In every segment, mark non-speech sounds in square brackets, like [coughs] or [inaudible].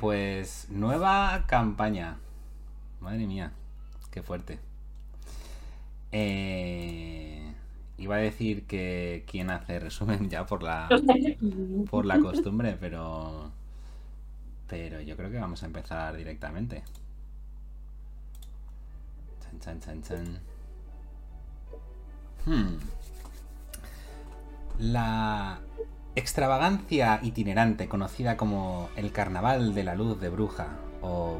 Pues nueva campaña. Madre mía, qué fuerte. Eh, iba a decir que quién hace resumen ya por la por la costumbre, pero pero yo creo que vamos a empezar directamente. Chan, chan, chan, chan. Hmm. La extravagancia itinerante conocida como el Carnaval de la Luz de Bruja o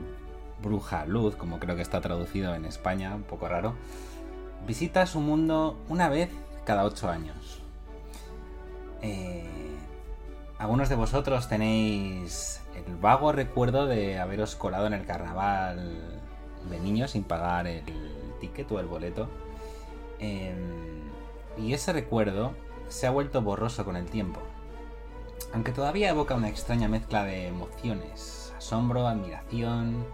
Bruja Luz, como creo que está traducido en España, un poco raro, visita su mundo una vez cada ocho años. Eh, algunos de vosotros tenéis el vago recuerdo de haberos colado en el carnaval de niños sin pagar el ticket o el boleto. Eh, y ese recuerdo se ha vuelto borroso con el tiempo. Aunque todavía evoca una extraña mezcla de emociones, asombro, admiración.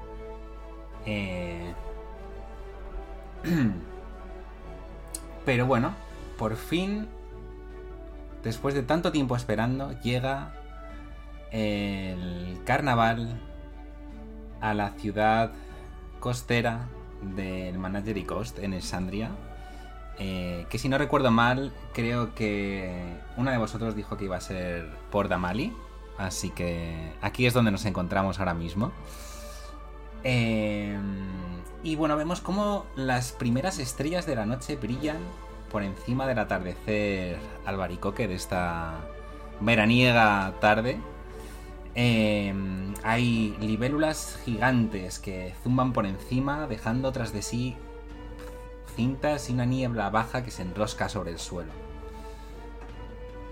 Eh... [clears throat] Pero bueno, por fin, después de tanto tiempo esperando, llega el carnaval a la ciudad costera del Managery Coast en Esandria. Eh, que si no recuerdo mal, creo que una de vosotros dijo que iba a ser por Damali. Así que aquí es donde nos encontramos ahora mismo. Eh, y bueno, vemos cómo las primeras estrellas de la noche brillan por encima del atardecer albaricoque de esta veraniega tarde. Eh, hay libélulas gigantes que zumban por encima, dejando tras de sí cintas y una niebla baja que se enrosca sobre el suelo.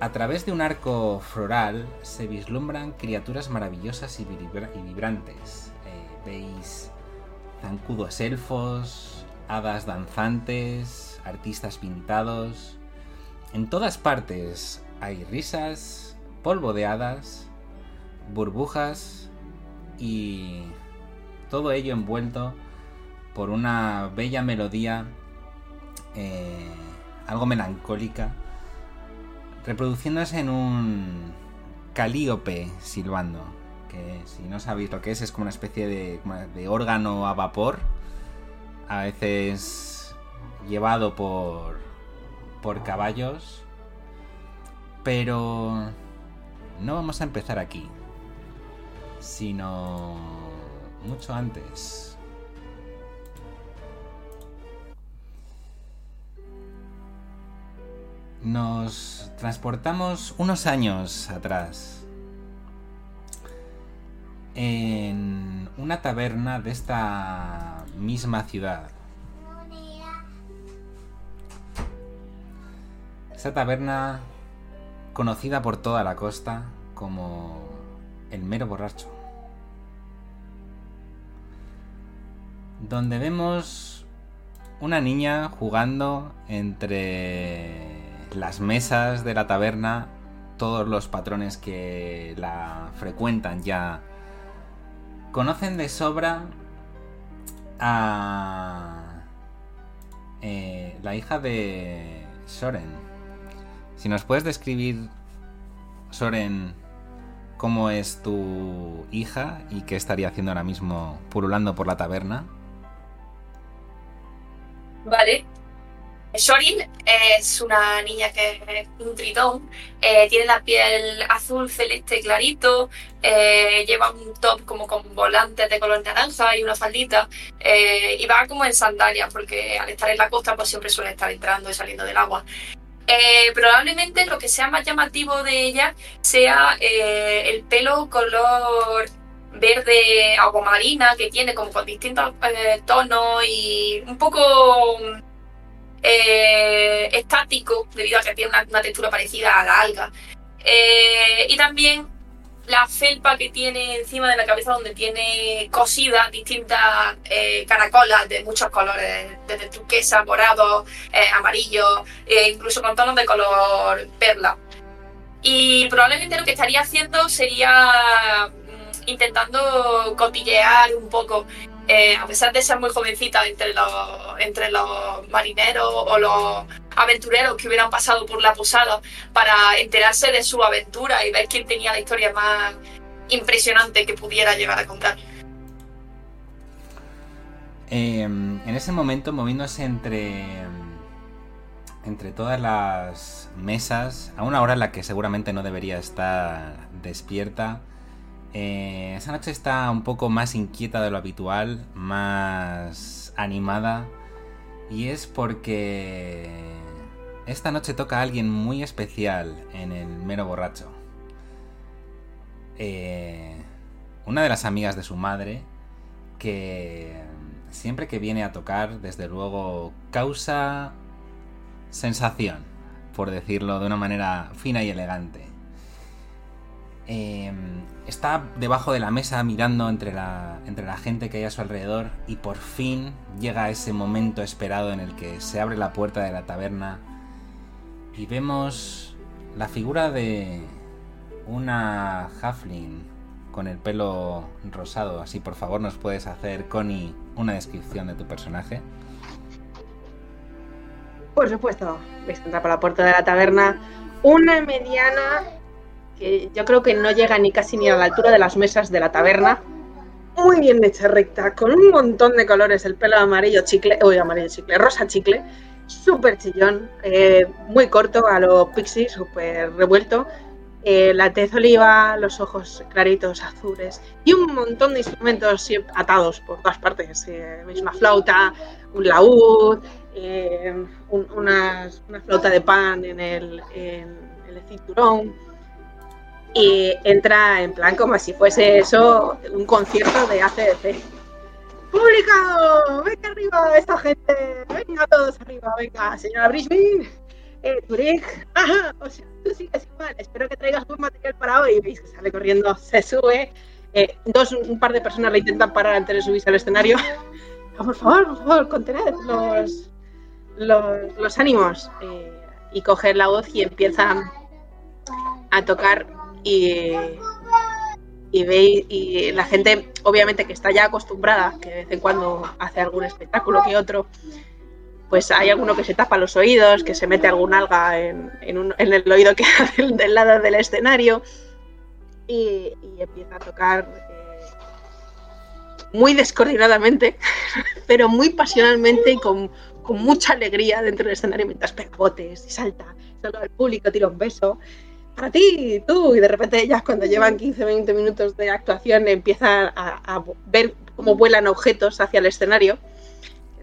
A través de un arco floral se vislumbran criaturas maravillosas y, vibrantes. Eh, veis zancudos elfos, hadas danzantes, artistas pintados. En todas partes hay risas, polvo de hadas, burbujas y todo ello envuelto por una bella melodía eh, algo melancólica, reproduciéndose en un calíope silbando, que si no sabéis lo que es, es como una especie de, de órgano a vapor, a veces llevado por, por caballos, pero no vamos a empezar aquí, sino mucho antes. Nos transportamos unos años atrás en una taberna de esta misma ciudad. Esa taberna conocida por toda la costa como el mero borracho. Donde vemos una niña jugando entre las mesas de la taberna, todos los patrones que la frecuentan ya conocen de sobra a eh, la hija de Soren. Si nos puedes describir, Soren, cómo es tu hija y qué estaría haciendo ahora mismo pululando por la taberna. Vale, Shorin es una niña que es un tritón, eh, tiene la piel azul celeste clarito, eh, lleva un top como con volantes de color naranja y una faldita eh, y va como en sandalias porque al estar en la costa pues siempre suele estar entrando y saliendo del agua. probablemente lo que sea más llamativo de ella sea el pelo color verde marina que tiene como con distintos tonos y un poco eh, estático, debido a que tiene una, textura parecida a la alga. Eh, y también la felpa que tiene encima de la cabeza donde tiene cosidas distintas eh, caracolas de muchos colores, desde turquesa, morado, amarillo, incluso con tonos de color perla. Y probablemente lo que estaría haciendo sería mm, intentando cotillear un poco eh, a pesar de ser muy jovencita entre los, entre los marineros o los aventureros que hubieran pasado por la posada para enterarse de su aventura y ver quién tenía la historia más, impresionante que pudiera llegar a contar. Em, en ese momento, moviéndose entre, entre todas las mesas, a una hora en la que seguramente no debería estar despierta, eh, esa noche está un poco más inquieta de lo habitual, más animada, y es porque esta noche toca a alguien muy especial en el mero borracho. Eh, una de las amigas de su madre, que siempre que viene a tocar, desde luego, causa sensación, por decirlo de una manera fina y elegante. Em, está debajo de la mesa mirando entre la, entre la gente que hay a su alrededor y por fin llega ese momento esperado en el que se abre la puerta de la taberna y vemos la figura de una Halfling con el pelo rosado. Así, por favor, nos puedes hacer, Connie, una descripción de tu personaje. Por supuesto, veis entrar por la puerta de la taberna una mediana que yo creo que no llega ni casi ni a la altura de las mesas de la taberna. Muy bien hecha recta, con un montón de colores, el pelo amarillo chicle, uy, amarillo chicle, rosa chicle, súper chillón, eh, muy corto a lo pixie, súper revuelto, eh, la tez oliva, los ojos claritos, azules y un montón de instrumentos atados por todas partes. Eh, una flauta, un laúd, eh, una, flauta de pan en el, en el cinturón. Y entra en plan como si fuese eso un concierto de ACDC. ¡Público! ¡Venga arriba esta gente! ¡Venga todos arriba! ¡Venga, señora Brisbane! eh, ajá, o sea, tú sigues igual, espero que traigas buen material para hoy. Veis que sale corriendo, se sube. Eh, dos, un par de personas le intentan parar antes de subirse al escenario. [laughs] por favor, por favor, contened los, los, ánimos. Eh, y coger la voz y empieza a tocar y, veis, y la gente, obviamente que está ya acostumbrada, que de vez en cuando hace algún espectáculo que otro, pues hay alguno que se tapa los oídos, que se mete algún alga en, el oído que [laughs] del, del lado del escenario y, empieza a tocar eh, muy descoordinadamente, [laughs] pero muy pasionalmente y con, mucha alegría dentro del escenario mientras pega botes y salta, salta al público, tira un beso. Para ti, tú, y de repente ya cuando llevan 15-20 minutos de actuación empiezan a ver cómo vuelan objetos hacia el escenario.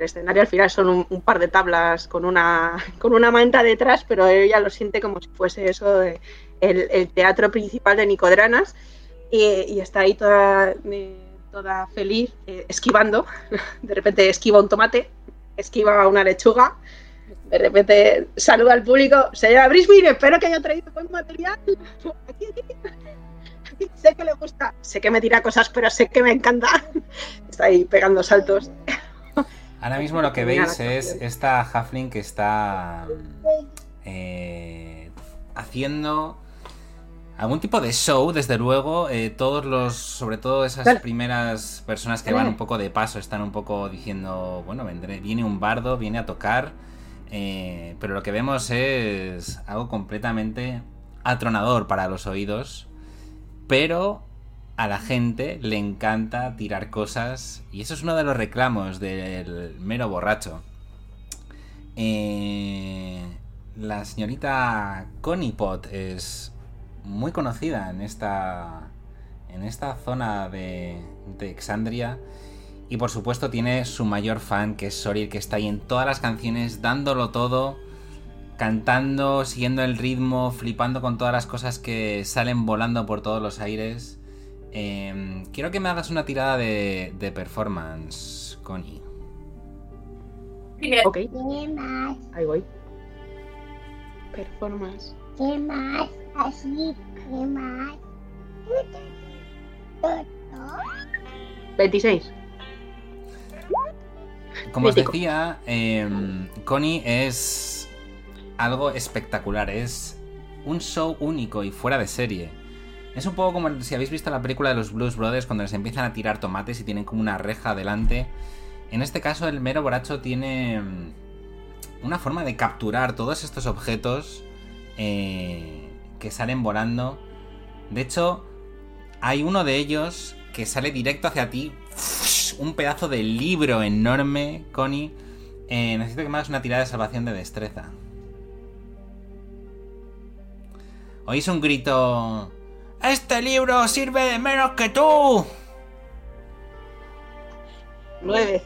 El escenario al final son un, par de tablas con una, con una manta detrás, pero ella lo siente como si fuese eso, el, teatro principal de Nicodranas, y, está ahí toda, eh, toda feliz, eh, esquivando, [laughs] de repente esquiva un tomate, esquiva una lechuga, de repente saluda al público, señora Brisbane, espero que haya traído buen material. Sé que le gusta, sé que me tira cosas, pero sé que me encanta. Está ahí pegando saltos. Ahora mismo lo que veis es esta Halfling que está eh, haciendo algún tipo de show, desde luego. Eh, todos los, sobre todo esas primeras personas que van un poco de paso, están un poco diciendo, bueno, vendré, viene un bardo, viene a tocar. Eh, pero lo que vemos es algo completamente atronador para los oídos. Pero a la gente le encanta tirar cosas y eso es uno de los reclamos del mero borracho. Eh, la señorita Connie Pot es muy conocida en esta en esta zona de, de Exandria y por supuesto tiene su mayor fan que es Soril que está ahí en todas las canciones dándolo todo cantando, siguiendo el ritmo, flipando con todas las cosas que salen volando por todos los aires. Em, quiero que me hagas una tirada de, performance, Connie. Ok. Ahí voy. Performance. ¿Qué más? Así, ¿qué más? 26. Como os decía, em, Connie es algo espectacular. Es un show único y fuera de serie. Es un poco como si habéis visto la película de los Blues Brothers cuando les empiezan a tirar tomates y tienen como una reja delante. En este caso el mero borracho tiene mm, una forma de capturar todos estos objetos eh, que salen volando. De hecho, hay uno de ellos que sale directo hacia ti. Un pedazo de libro enorme, Connie. Eh, necesito que me hagas una tirada de salvación de destreza. Oís un grito. ¡Este libro sirve de menos que tú! Nueve.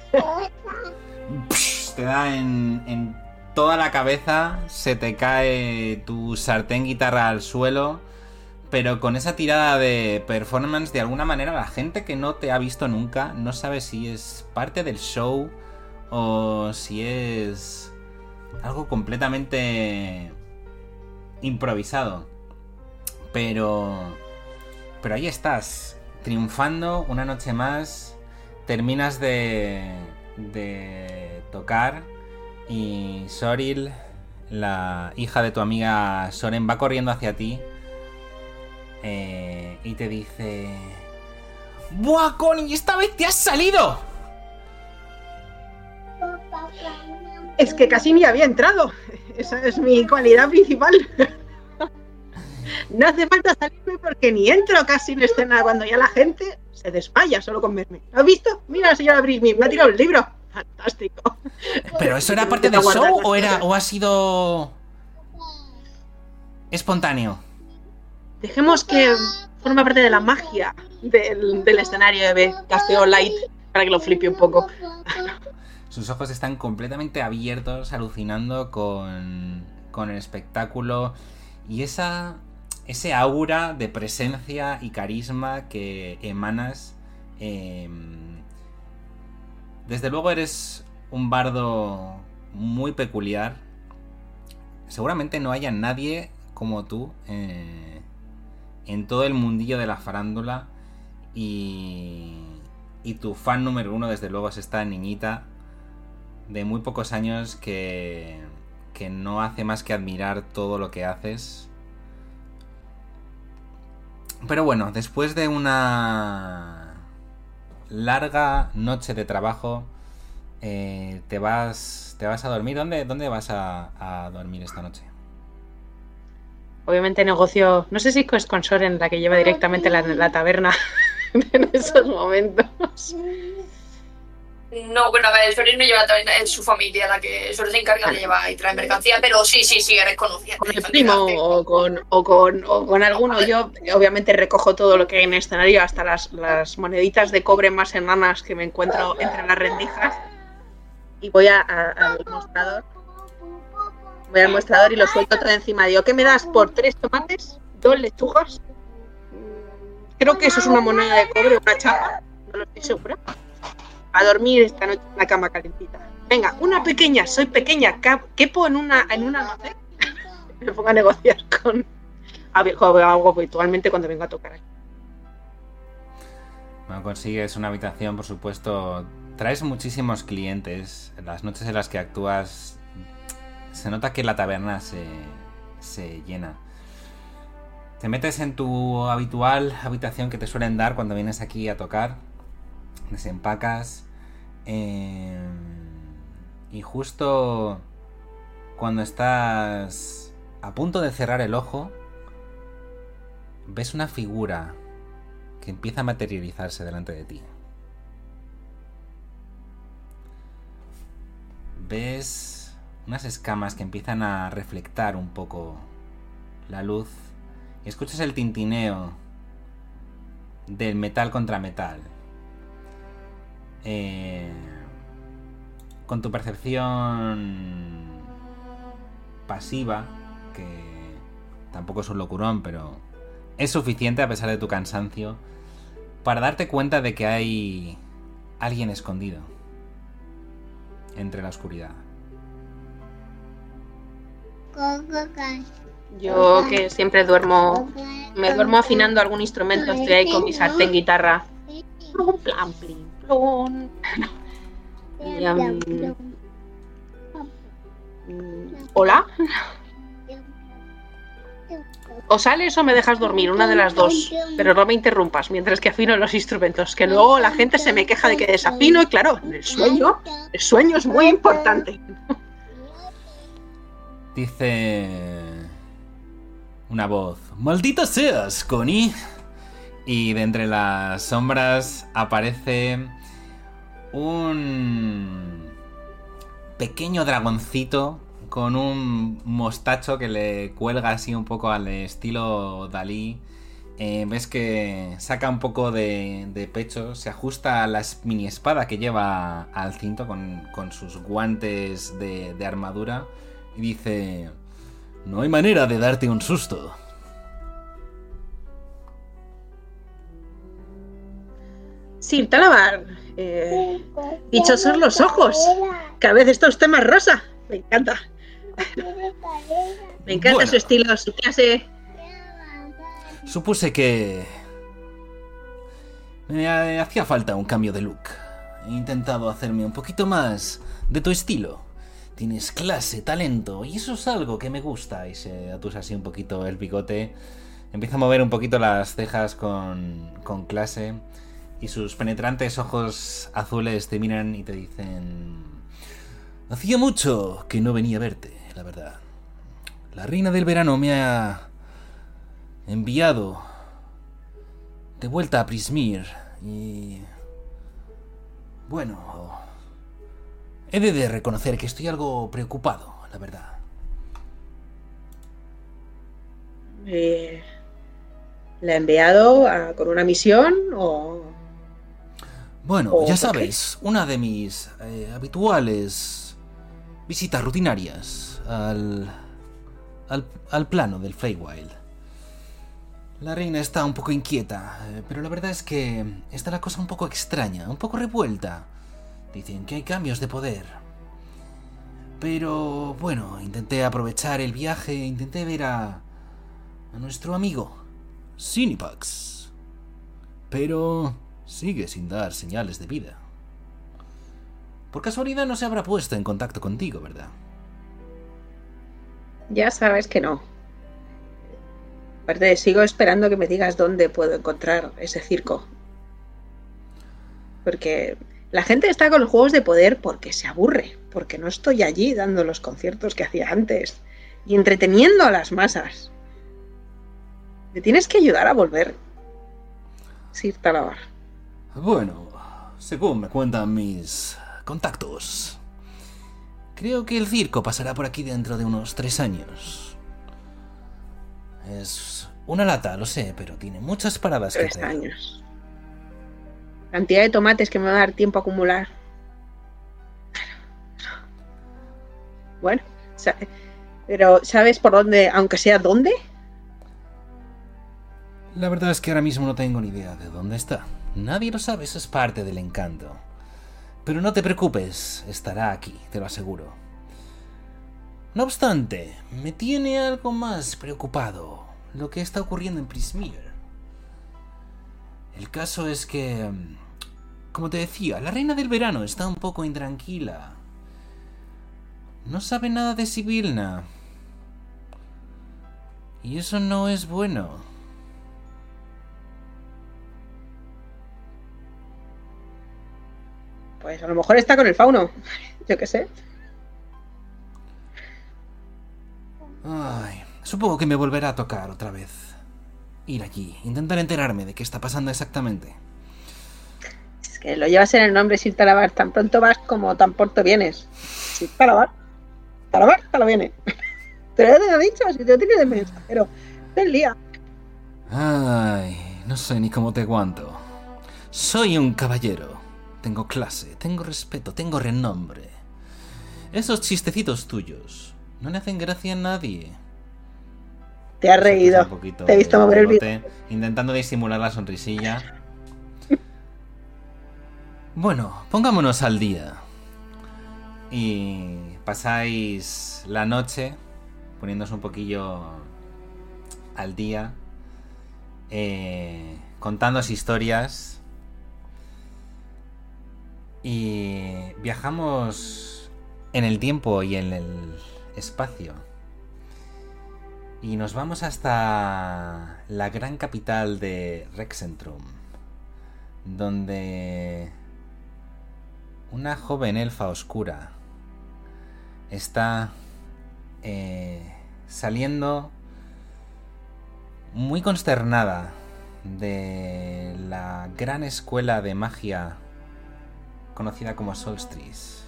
te da en, en toda la cabeza, se te cae tu sartén guitarra al suelo, pero con esa tirada de performance, de alguna manera la gente que no te ha visto nunca no sabe si es parte del show o si es algo completamente improvisado. Pero... Pero ahí estás, triunfando una noche más, terminas de, de tocar y Soril, la hija de tu amiga Soren, va corriendo hacia ti eh, y te dice... ¡Buah, Connie! ¡Esta vez te has salido! Es que casi ni había entrado. Esa es mi cualidad principal. No hace falta salirme porque ni entro casi en escena cuando ya la gente se desmaya solo con verme. ¿Lo has visto? Mira, señora Brisby, me ha tirado el libro. Fantástico. ¿Pero eso era parte del show o, era, o ha sido espontáneo? Dejemos que forma parte de la magia del, escenario de Casteo Light para que lo flipe un poco. Sus ojos están completamente abiertos, alucinando con, el espectáculo y esa, ese aura de presencia y carisma que emanas. Eh, desde luego eres un bardo muy peculiar. Seguramente no haya nadie como tú eh, en todo el mundillo de la farándula. Y, y tu fan número uno, desde luego, es esta niñita de muy pocos años que, que no hace más que admirar todo lo que haces. Pero bueno, después de una larga noche de trabajo, eh, te, vas, te vas a dormir. ¿Dónde, dónde vas a, a, dormir esta noche? Obviamente negocio, no sé si es con Soren la que lleva directamente la, la taberna [laughs] en esos momentos. No, bueno, a ver, Soren no lleva taberna, es su familia la que solo se encarga de llevar y traer mercancía, pero sí, sí, sí, eres conocida. Con el primo o con, o, con, o con alguno. Yo obviamente recojo todo lo que hay en el escenario, hasta las, las moneditas de cobre más enanas que me encuentro entre las rendijas. Y voy a, a, al mostrador. Voy al mostrador y lo suelto todo encima. Digo, ¿qué me das por tres tomates? ¿Dos lechugas? Creo que eso es una moneda de cobre, una chapa. No lo estoy segura a dormir esta noche en la cama calentita. Venga, una pequeña, soy pequeña, quepo en una, en una. [laughs] Me pongo a negociar con algo habitualmente cuando vengo a tocar aquí. Bueno, consigues una habitación, por supuesto. Traes muchísimos clientes. Las noches en las que actúas, se nota que la taberna se, se llena. Te metes en tu habitual habitación que te suelen dar cuando vienes aquí a tocar. Desempacas eh, y justo cuando estás a punto de cerrar el ojo, ves una figura que empieza a materializarse delante de ti. Ves unas escamas que empiezan a reflectar un poco la luz y escuchas el tintineo del metal contra metal eh, con tu percepción pasiva, que tampoco es un locurón, pero es suficiente a pesar de tu cansancio, para darte cuenta de que hay alguien escondido entre la oscuridad. Yo que siempre duermo, me duermo afinando algún instrumento, estoy ahí con mi sartén guitarra. Um, Hola. O sales o me dejas dormir, una de las dos. Pero no me interrumpas mientras que afino los instrumentos. Que luego la gente se me queja de que desafino y claro, el sueño, el sueño es muy importante. Dice una voz. Maldita seas, Connie. Y de entre las sombras aparece un pequeño dragoncito con un mostacho que le cuelga así un poco al estilo Dalí. Eh, ves que saca un poco de, pecho, se ajusta a la mini espada que lleva al cinto con, sus guantes de, de armadura y dice... No hay manera de darte un susto. Sí, Talamar. Eh, dichosos los ojos. Cada vez está usted más rosa. Me encanta. Me encanta su estilo, su clase. Supuse que... Me hacía falta un cambio de look. He intentado hacerme un poquito más de tu estilo. Tienes clase, talento, y eso es algo que me gusta. Y se atusa así un poquito el bigote. Empieza a mover un poquito las cejas con, con clase. Y sus penetrantes ojos azules te miran y te dicen... Hacía mucho que no venía a verte, la verdad. La reina del verano me ha enviado de vuelta a Prismir y... Bueno, He de reconocer que estoy algo preocupado, la verdad. Eh, ¿Le ha enviado con una misión o...? Bueno, ya sabes, una de mis eh, habituales visitas rutinarias al, al, al plano del Feywild. La reina está un poco inquieta, eh, pero la verdad es que está la cosa un poco extraña, un poco revuelta. Dicen que hay cambios de poder. Pero bueno, intenté aprovechar el viaje, intenté ver a, a nuestro amigo, Sinipax. Pero sigue sin dar señales de vida. Por casualidad no se habrá puesto en contacto contigo, ¿verdad? Ya sabes que no. Aparte, sigo esperando que me digas dónde puedo encontrar ese circo. Porque la gente está con los juegos de poder porque se aburre, porque no estoy allí dando los conciertos que hacía antes y entreteniendo a las masas. Me tienes que ayudar a volver. Sir Talabar. Bueno, según me cuentan mis contactos, creo que el circo pasará por aquí dentro de unos tres años. Es una lata, lo sé, pero tiene muchas paradas que hacer. años cantidad de tomates que me va a dar tiempo a acumular. Bueno, pero ¿sabes por dónde, aunque sea dónde? La verdad es que ahora mismo no tengo ni idea de dónde está. Nadie lo sabe, eso es parte del encanto. Pero no te preocupes, estará aquí, te lo aseguro. No obstante, me tiene algo más preocupado lo que está ocurriendo en Prismir. El caso es que mm, como te decía, la reina del verano está un poco intranquila. No sabe nada de Sibilna. Y eso no es bueno. Pues a lo mejor está con el fauno. [laughs] Yo qué sé. Ay, supongo que me volverá a tocar otra vez. Ir allí, intentar enterarme de qué está pasando exactamente lo llevas en el nombre Sir Talabar, tan pronto vas como tan pronto vienes. Sir Talabar, Talabar, lo viene. [laughs] Te lo he dicho, si te lo tienes de mesa, pero el día. Ay, no sé ni cómo te aguanto. Soy un caballero. Tengo clase, tengo respeto, tengo renombre. Esos chistecitos tuyos no le hacen gracia a nadie. Te has reído. Te he visto mover el video. Intentando disimular la sonrisilla. Bueno, pongámonos al día. Y pasáis la noche poniéndose un poquillo al día, eh, contándos historias. Y viajamos en el tiempo y en el espacio. Y nos vamos hasta la gran capital de Rexentrum, donde una joven elfa oscura está eh, saliendo muy consternada de la gran escuela de magia conocida como Solstice.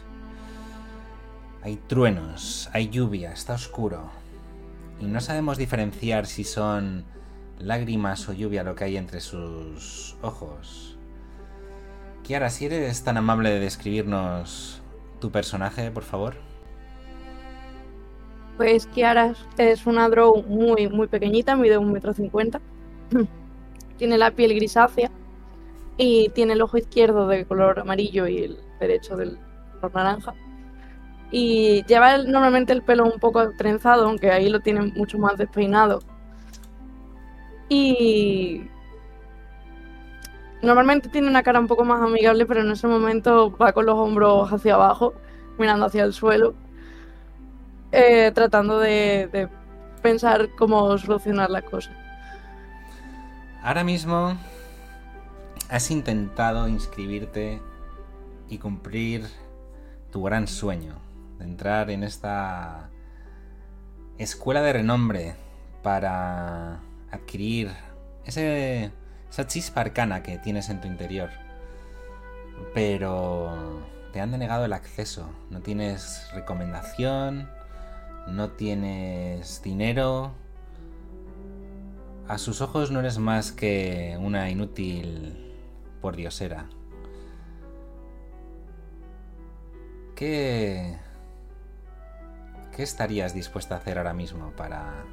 Hay truenos, hay lluvia, está oscuro. Y no sabemos diferenciar si son lágrimas o lluvia lo que hay entre sus ojos. Kiara, si eres tan amable de describirnos tu personaje, por favor. Pues Kiara es una drow muy, muy pequeñita, mide un metro cincuenta. [laughs] tiene la piel grisácea y tiene el ojo izquierdo de color amarillo y el derecho del color naranja. Y lleva normalmente el pelo un poco trenzado, aunque ahí lo tiene mucho más despeinado. Y normalmente tiene una cara un poco más amigable, pero en ese momento va con los hombros hacia abajo, mirando hacia el suelo, eh, tratando de, pensar cómo solucionar las cosas. Ahora mismo has intentado inscribirte y cumplir tu gran sueño de entrar en esta escuela de renombre para adquirir ese, esa chispa arcana que tienes en tu interior. Pero te han denegado el acceso. No tienes recomendación, no tienes dinero. A sus ojos no eres más que una inútil pordiosera. ¿Qué... ¿Qué estarías dispuesta a hacer ahora mismo para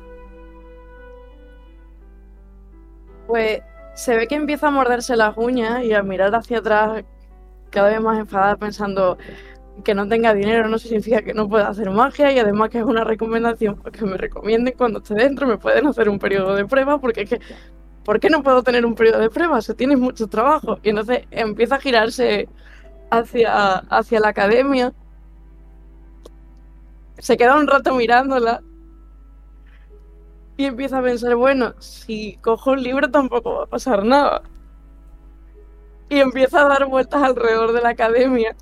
Pues se ve que empieza a morderse las uñas y a mirar hacia atrás cada vez más enfadada pensando que no tenga dinero no significa que no pueda hacer magia y además que es una recomendación pues que me recomienden cuando esté dentro me pueden hacer un periodo de prueba porque es que ¿por qué no puedo tener un periodo de prueba? Se tiene mucho trabajo. Y entonces empieza a girarse hacia, hacia la academia. Se queda un rato mirándola y empieza a pensar, bueno, si cojo un libro tampoco va a pasar nada. Y empieza a dar vueltas alrededor de la academia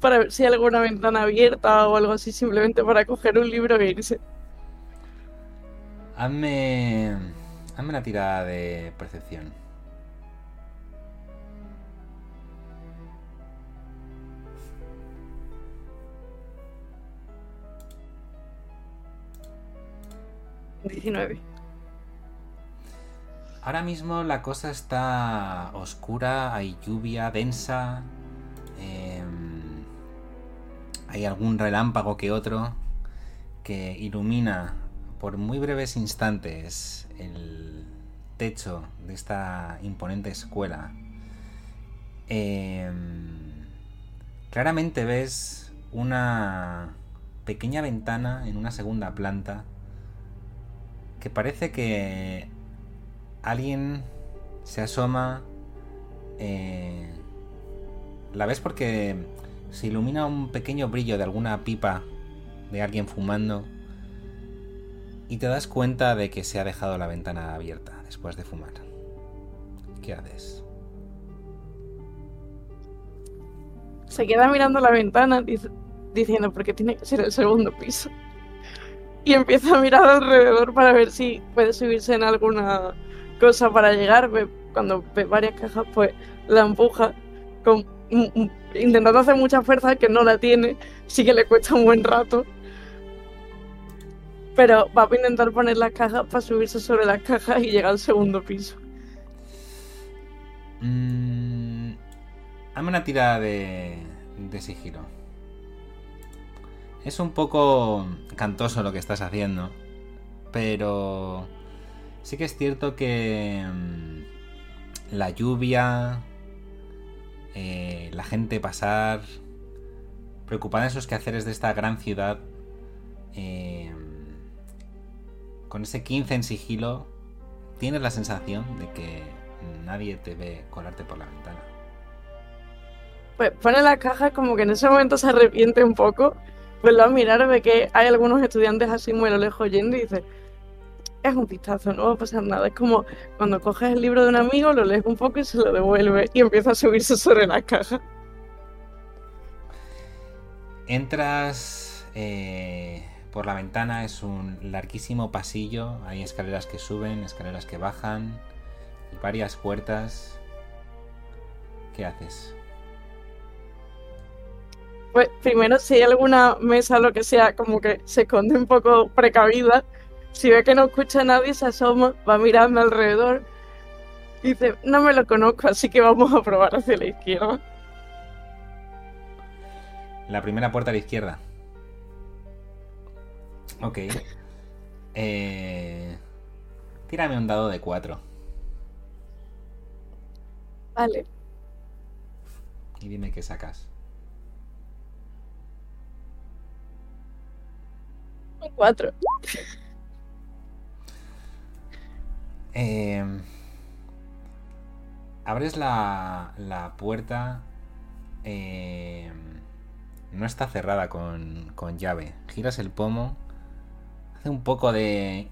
para ver si hay alguna ventana abierta o algo así, simplemente para coger un libro e irse. Hazme, hazme una tirada de percepción. Diecinueve. Ahora mismo la cosa está oscura, hay lluvia densa, eh, hay algún relámpago que otro que ilumina por muy breves instantes el techo de esta imponente escuela. Eh, claramente ves una pequeña ventana en una segunda planta que parece que alguien se asoma. Eh, la ves porque se ilumina un pequeño brillo de alguna pipa de alguien fumando y te das cuenta de que se ha dejado la ventana abierta después de fumar. ¿Qué haces? Se queda mirando la ventana dic- diciendo, porque tiene que ser el segundo piso. Y empieza a mirar alrededor para ver si puede subirse en alguna cosa para llegar. Cuando ve varias cajas, pues la empuja intentando hacer mucha fuerza, que no la tiene. Sí que le cuesta un buen rato. Pero va a intentar poner las cajas para subirse sobre las cajas y llegar al segundo piso. Mm, hazme una tirada de, de sigilo. Es un poco cantoso lo que estás haciendo, pero sí que es cierto que mm, la lluvia, eh, la gente pasar, preocupada en sus quehaceres de esta gran ciudad, eh, con ese 15 en sigilo, tienes la sensación de que nadie te ve colarte por la ventana. Pues pone las cajas como que en ese momento se arrepiente un poco. Vuelve a mirar, ve que hay algunos estudiantes así muy lo lejos yendo y dice, es un vistazo, no va a pasar nada. Es como cuando coges el libro de un amigo, lo lees un poco y se lo devuelve y empieza a subirse sobre las cajas. Entras eh, por la ventana, es un larguísimo pasillo, hay escaleras que suben, escaleras que bajan, varias puertas. ¿Qué haces? Pues primero, si hay alguna mesa o lo que sea, como que se esconde un poco precavida. Si ve que no escucha a nadie, se asoma, va mirando alrededor. Y dice, no me lo conozco, así que vamos a probar hacia la izquierda. La primera puerta a la izquierda. Ok. Eh... Tírame un dado de 4. Vale. Y dime qué sacas. Cuatro. Eh, abres la, la puerta. eh, no está cerrada con, con llave. Giras el pomo. Hace un poco de...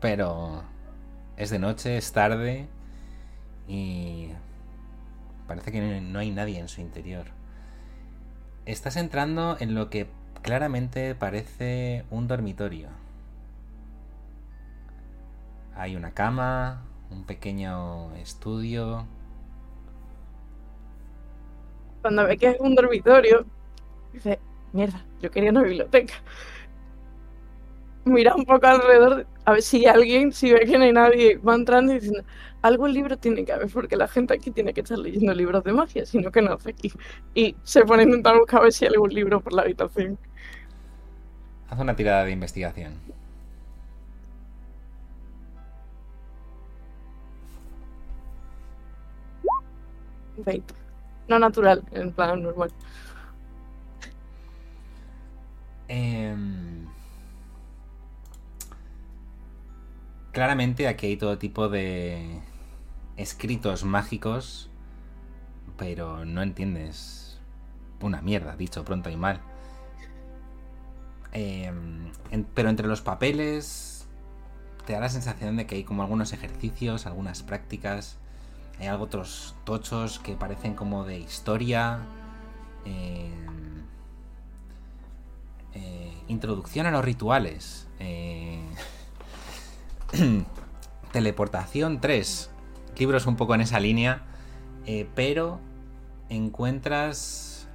Pero es de noche, es tarde. Y parece que no hay nadie en su interior. Estás entrando en lo que claramente parece un dormitorio. Hay una cama, un pequeño estudio. Cuando ve que es un dormitorio, dice, mierda, yo quería una biblioteca. Mira un poco alrededor, a ver si alguien, si ve que no hay nadie, va entrando y diciendo, algún libro tiene que haber, porque la gente aquí tiene que estar leyendo libros de magia, sino que no hace aquí. Y se pone a intentar buscar a ver si hay algún libro por la habitación. Haz una tirada de investigación. No natural, en plan normal. Em, Claramente aquí hay todo tipo de escritos mágicos, pero no entiendes una mierda, dicho pronto y mal. Em, pero entre los papeles te da la sensación de que hay como algunos ejercicios, algunas prácticas, hay otros tochos que parecen como de historia. em, eh, introducción a los rituales. eh, [coughs] teleportación 3. Libros un poco en esa línea. eh, pero encuentras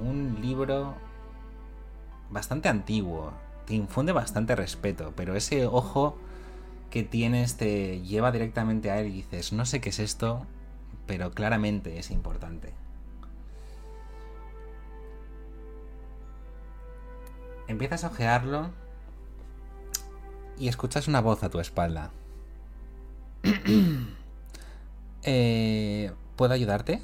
un libro bastante antiguo. Te infunde bastante respeto. Pero ese ojo que tienes te lleva directamente a él y dices, no sé qué es esto, pero claramente es importante. Empiezas a ojearlo y escuchas una voz a tu espalda. [clears throat] Eh, ¿Puedo ayudarte?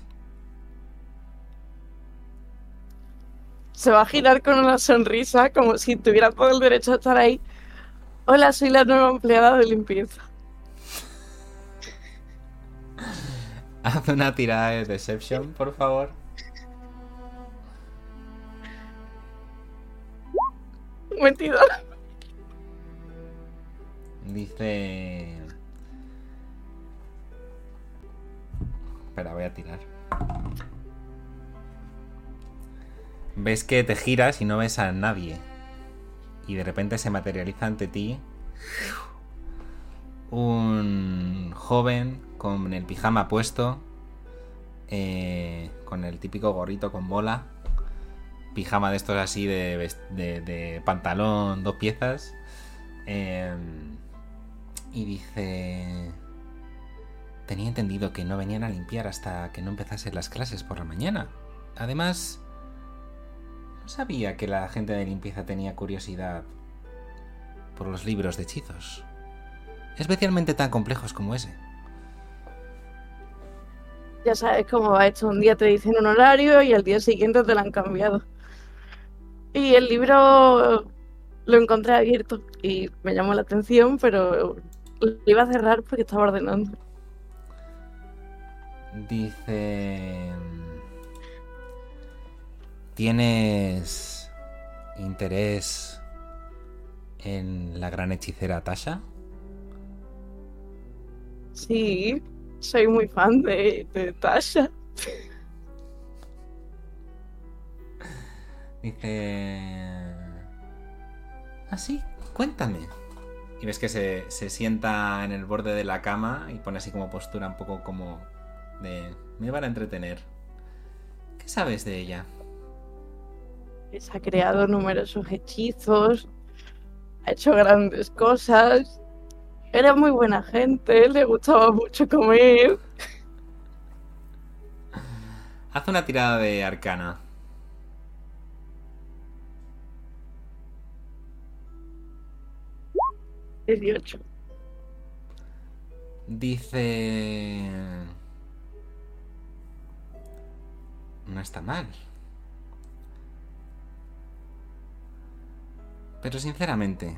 Se va a girar con una sonrisa, como si tuviera todo el derecho a estar ahí. Hola, soy la nueva empleada de limpieza. Haz una tirada de Deception, por favor. Mentira. Dice... Espera, voy a tirar. Ves que te giras y no ves a nadie. Y de repente se materializa ante ti un joven con el pijama puesto, eh, con el típico gorrito con bola, pijama de estos así de, de- de pantalón, dos piezas, eh, y dice... Tenía entendido que no venían a limpiar hasta que no empezasen las clases por la mañana. Además, no sabía que la gente de limpieza tenía curiosidad por los libros de hechizos. Especialmente tan complejos como ese. Ya sabes cómo va esto. Un día te dicen un horario y al día siguiente te lo han cambiado. Y el libro lo encontré abierto y me llamó la atención, pero lo iba a cerrar porque estaba ordenando. Dice... ¿Tienes interés en la gran hechicera Tasha? Sí, soy muy fan de, de Tasha. Dice... Ah, sí, cuéntame. Y ves que se, se sienta en el borde de la cama y pone así como postura un poco como de... Me van a entretener. ¿Qué sabes de ella? Se ha creado numerosos hechizos, ha hecho grandes cosas. Era muy buena gente, le gustaba mucho comer. Haz una tirada de arcana. 18. Dice... No está mal. Pero sinceramente,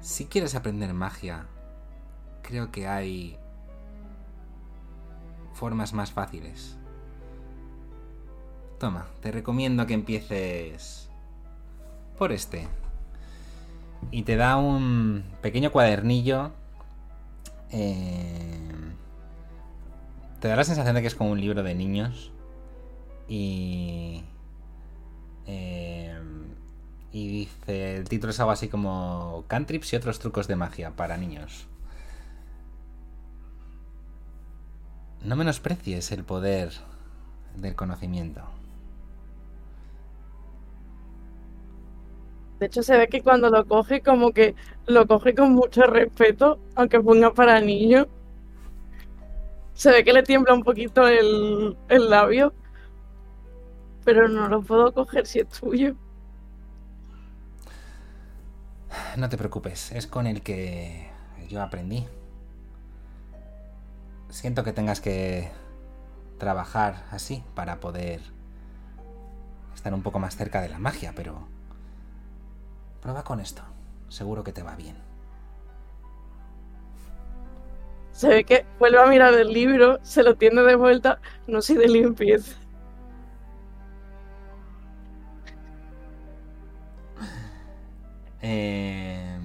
si quieres aprender magia, creo que hay formas más fáciles. Toma, te recomiendo que empieces por este. Y te da un pequeño cuadernillo. eh, te da la sensación de que es como un libro de niños. Y... eh, y dice, el título es algo así como Cantrips y otros trucos de magia para niños. No menosprecies el poder del conocimiento. De hecho, se ve que cuando lo coge, como que lo coge con mucho respeto, aunque ponga para niño. Se ve que le tiembla un poquito el, el labio. Pero no lo puedo coger si es tuyo. No te preocupes, es con el que yo aprendí. Siento que tengas que trabajar así para poder estar un poco más cerca de la magia, pero prueba con esto. Seguro que te va bien. Se ve que vuelve a mirar el libro, se lo tiende de vuelta, no sé de limpieza. Eh,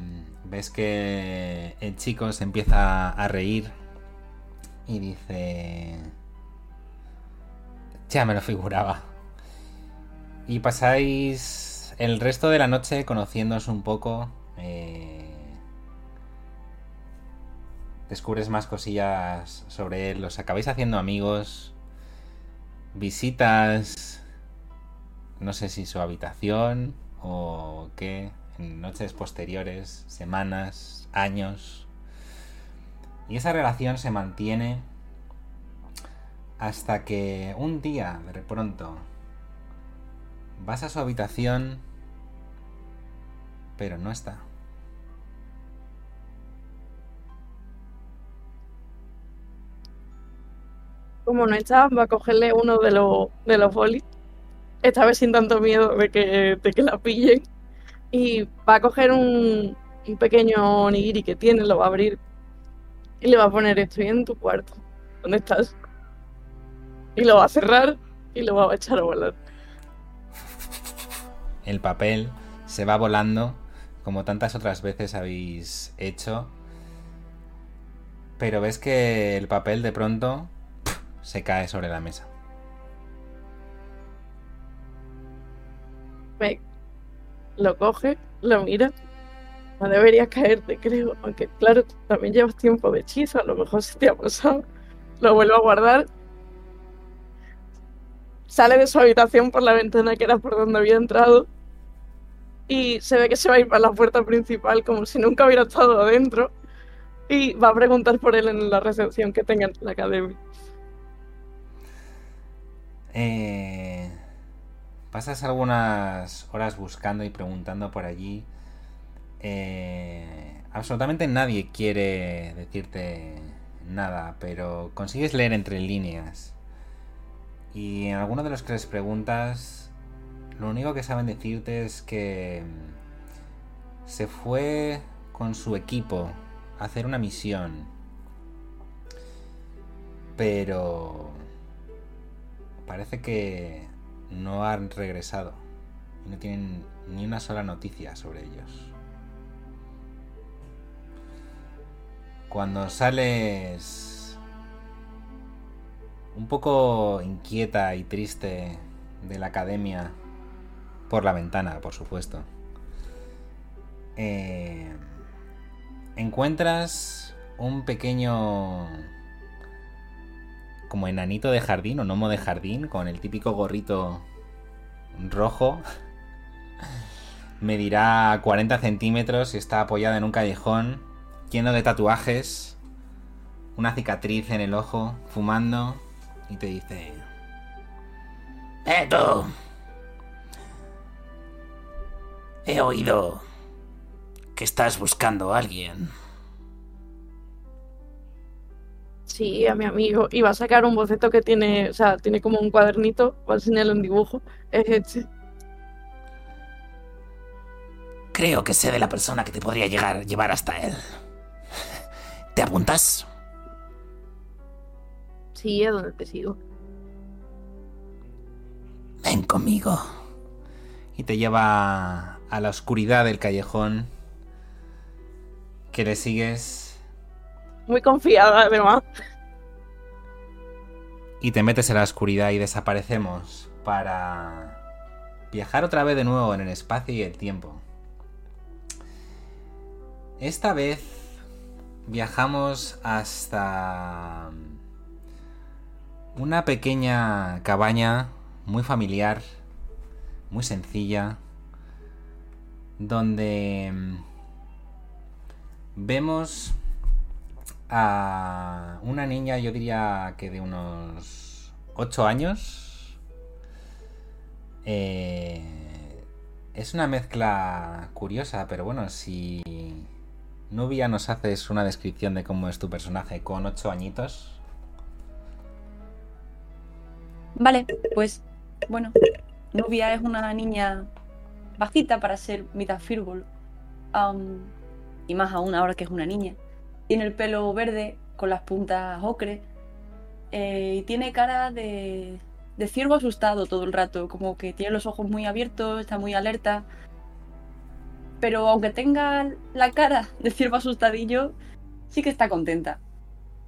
ves que el chico se empieza a reír y dice... Ya me lo figuraba. Y pasáis el resto de la noche conociéndoos un poco. eh, descubres más cosillas sobre él. Os acabáis haciendo amigos. Visitas... No sé si su habitación o qué. Noches posteriores, semanas, años. Y esa relación se mantiene hasta que un día, de pronto, vas a su habitación, pero no está. Como no está, va a cogerle uno de los, de los bolis. Esta vez sin tanto miedo de que, de que la pillen. Y va a coger un, un pequeño onigiri que tiene, lo va a abrir. Y le va a poner, estoy en tu cuarto. ¿Dónde estás? Y lo va a cerrar y lo va a echar a volar. El papel se va volando, como tantas otras veces habéis hecho. Pero ves que el papel de pronto se cae sobre la mesa. Me lo coge, lo mira. No deberías caerte, creo. Aunque, claro, también llevas tiempo de hechizo. A lo mejor se te ha pasado. Lo vuelve a guardar. Sale de su habitación por la ventana que era por donde había entrado. Y se ve que se va a ir para la puerta principal como si nunca hubiera estado adentro. Y va a preguntar por él en la recepción que tenga en la academia. Eh, pasas algunas horas buscando y preguntando por allí. Eh, absolutamente nadie quiere decirte nada, pero consigues leer entre líneas. Y en alguno de los que les preguntas, lo único que saben decirte es que mm, se fue con su equipo a hacer una misión. Pero parece que no han regresado y no tienen ni una sola noticia sobre ellos. Cuando sales un poco inquieta y triste de la academia, por la ventana, por supuesto, eh, encuentras un pequeño como enanito de jardín o gnomo de jardín con el típico gorrito rojo. Medirá 40 centímetros y está apoyado en un callejón lleno de tatuajes, una cicatriz en el ojo, fumando y te dice... ¡Eh! He oído que estás buscando a alguien. Sí, a mi amigo. Y va a sacar un boceto que tiene, o sea, tiene como un cuadernito, va a enseñarle un dibujo. Es este. Creo que sé de la persona que te podría llegar, llevar hasta él. ¿Te apuntas? Sí, es donde te sigo. Ven conmigo. y te lleva a la oscuridad del callejón que le sigues Muy confiada, además. y te metes en la oscuridad y desaparecemos para viajar otra vez de nuevo en el espacio y el tiempo. Esta vez viajamos hasta una pequeña cabaña muy familiar, muy sencilla, donde vemos a una niña, yo diría que de unos 8 años. Eh, es una mezcla curiosa, pero bueno, si Nubia nos haces una descripción de cómo es tu personaje con 8 añitos. Vale, pues bueno, Nubia es una niña bajita para ser mitad Firbolg. am, y más aún ahora que es una niña. Tiene el pelo verde con las puntas ocre. eh, y tiene cara de, ciervo asustado todo el rato. Como que tiene los ojos muy abiertos, está muy alerta. Pero aunque tenga la cara de ciervo asustadillo, sí que está contenta.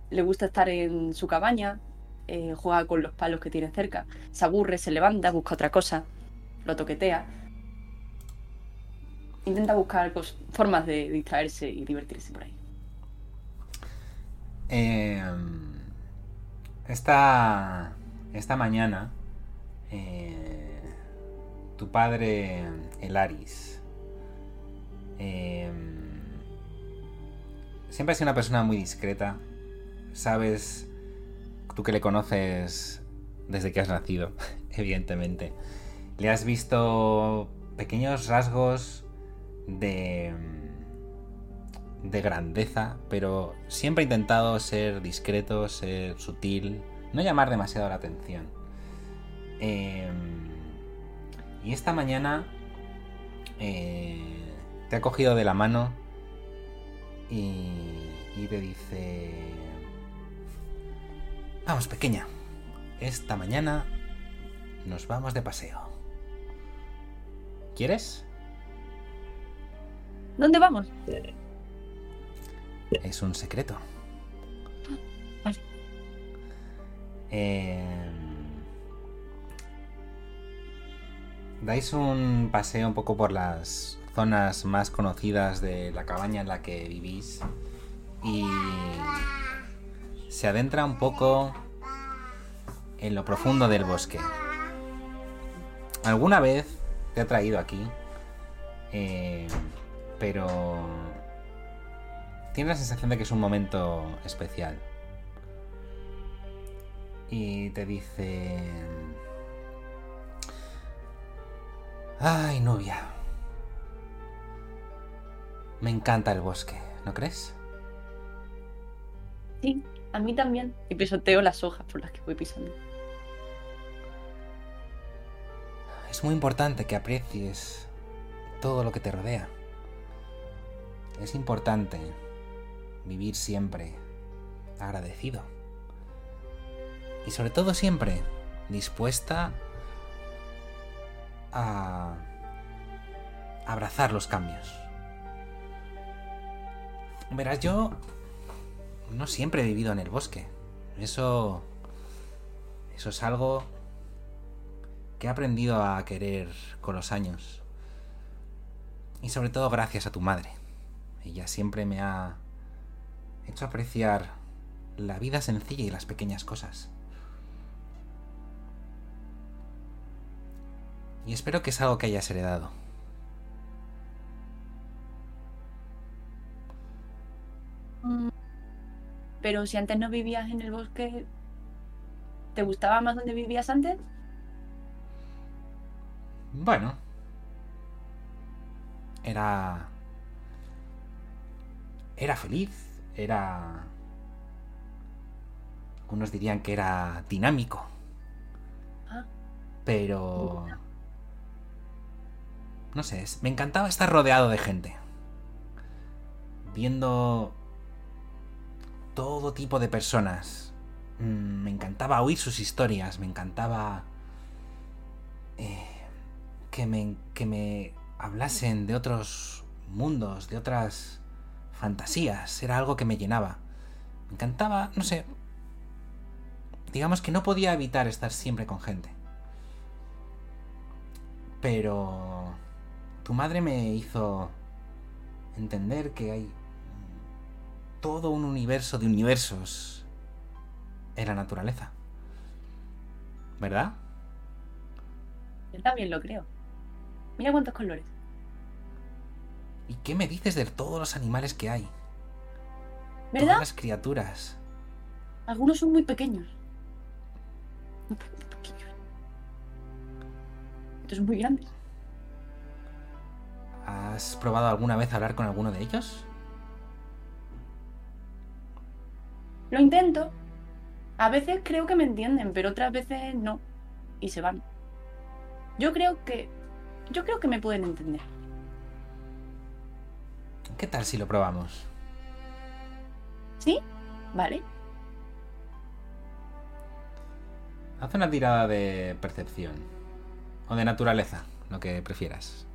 Le gusta estar en su cabaña, eh, juega con los palos que tiene cerca, se aburre, se levanta, busca otra cosa, lo toquetea. Intenta buscar cos- formas de distraerse y divertirse por ahí. Eh, esta, esta mañana, eh, tu padre, Elaris, eh, siempre ha sido una persona muy discreta. Sabes, tú que le conoces desde que has nacido, [laughs] evidentemente, le has visto pequeños rasgos de de grandeza, pero siempre ha intentado ser discreto, ser sutil, no llamar demasiado la atención. Eh, y esta mañana eh, te ha cogido de la mano y, y te dice... Vamos, pequeña, esta mañana nos vamos de paseo. ¿Quieres? ¿Dónde vamos? Es un secreto. Eh, dais un paseo un poco por las zonas más conocidas de la cabaña en la que vivís y se adentra un poco en lo profundo del bosque. ¿Alguna vez te ha traído aquí? Eh, pero tiene la sensación de que es un momento especial. Y te dice... Ay, novia. Me encanta el bosque, ¿no crees? Sí, a mí también. Y pisoteo las hojas por las que voy pisando. Es muy importante que aprecies todo lo que te rodea. Es importante vivir siempre agradecido. Y sobre todo siempre dispuesta a abrazar los cambios. Verás, yo no siempre he vivido en el bosque. Eso eso es algo que he aprendido a querer con los años. Y sobre todo gracias a tu madre. Ella siempre me ha hecho apreciar la vida sencilla y las pequeñas cosas. Y espero que es algo que hayas heredado. Mm, Pero si antes no vivías en el bosque, ¿te gustaba más donde vivías antes? Bueno. Era... Era feliz, era... Algunos dirían que era dinámico. Ah. Pero... No sé, me encantaba estar rodeado de gente. Viendo todo tipo de personas. Mm, Me encantaba oír sus historias, me encantaba... eh, que me, que me hablasen de otros mundos, de otras fantasías. Era algo que me llenaba. Me encantaba, no sé. Digamos que no podía evitar estar siempre con gente. Pero tu madre me hizo entender que hay todo un universo de universos en la naturaleza. ¿Verdad? Yo también lo creo. Mira cuántos colores. ¿Y qué me dices de todos los animales que hay? ¿Verdad? Todas las criaturas. Algunos son muy pequeños. Muy pe- pequeños. Otros muy grandes. ¿Has probado alguna vez hablar con alguno de ellos? Lo intento. A veces creo que me entienden, pero otras veces no. Y se van. Yo creo que. Yo creo que me pueden entender. ¿Qué tal si lo probamos? ¿Sí? Vale. Haz una tirada de percepción. O de naturaleza, lo que prefieras.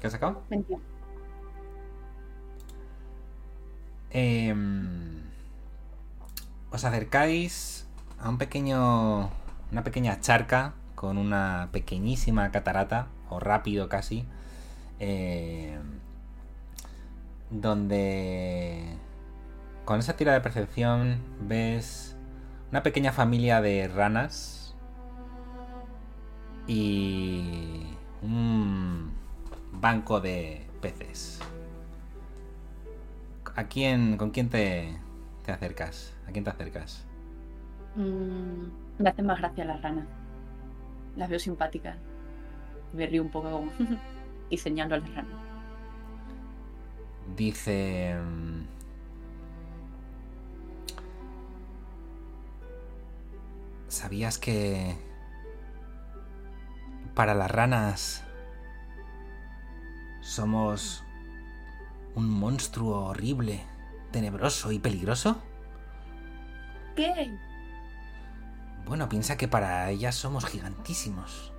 ¿Qué has sacado? Mentira. Em, os acercáis a un pequeño. una pequeña charca con una pequeñísima catarata, o rápido casi, em, donde con esa tira de percepción ves una pequeña familia de ranas y un banco de peces. ¿A quién, con quién te, te acercas? ¿A quién te acercas? Mm, me hacen más gracia las ranas. Las veo simpáticas. Me río un poco como- [laughs] y señalo a las ranas. Dice... mm, ¿Sabías que para las ranas somos un monstruo horrible, tenebroso y peligroso? ¿Qué? Bueno, piensa que para ellas somos gigantísimos.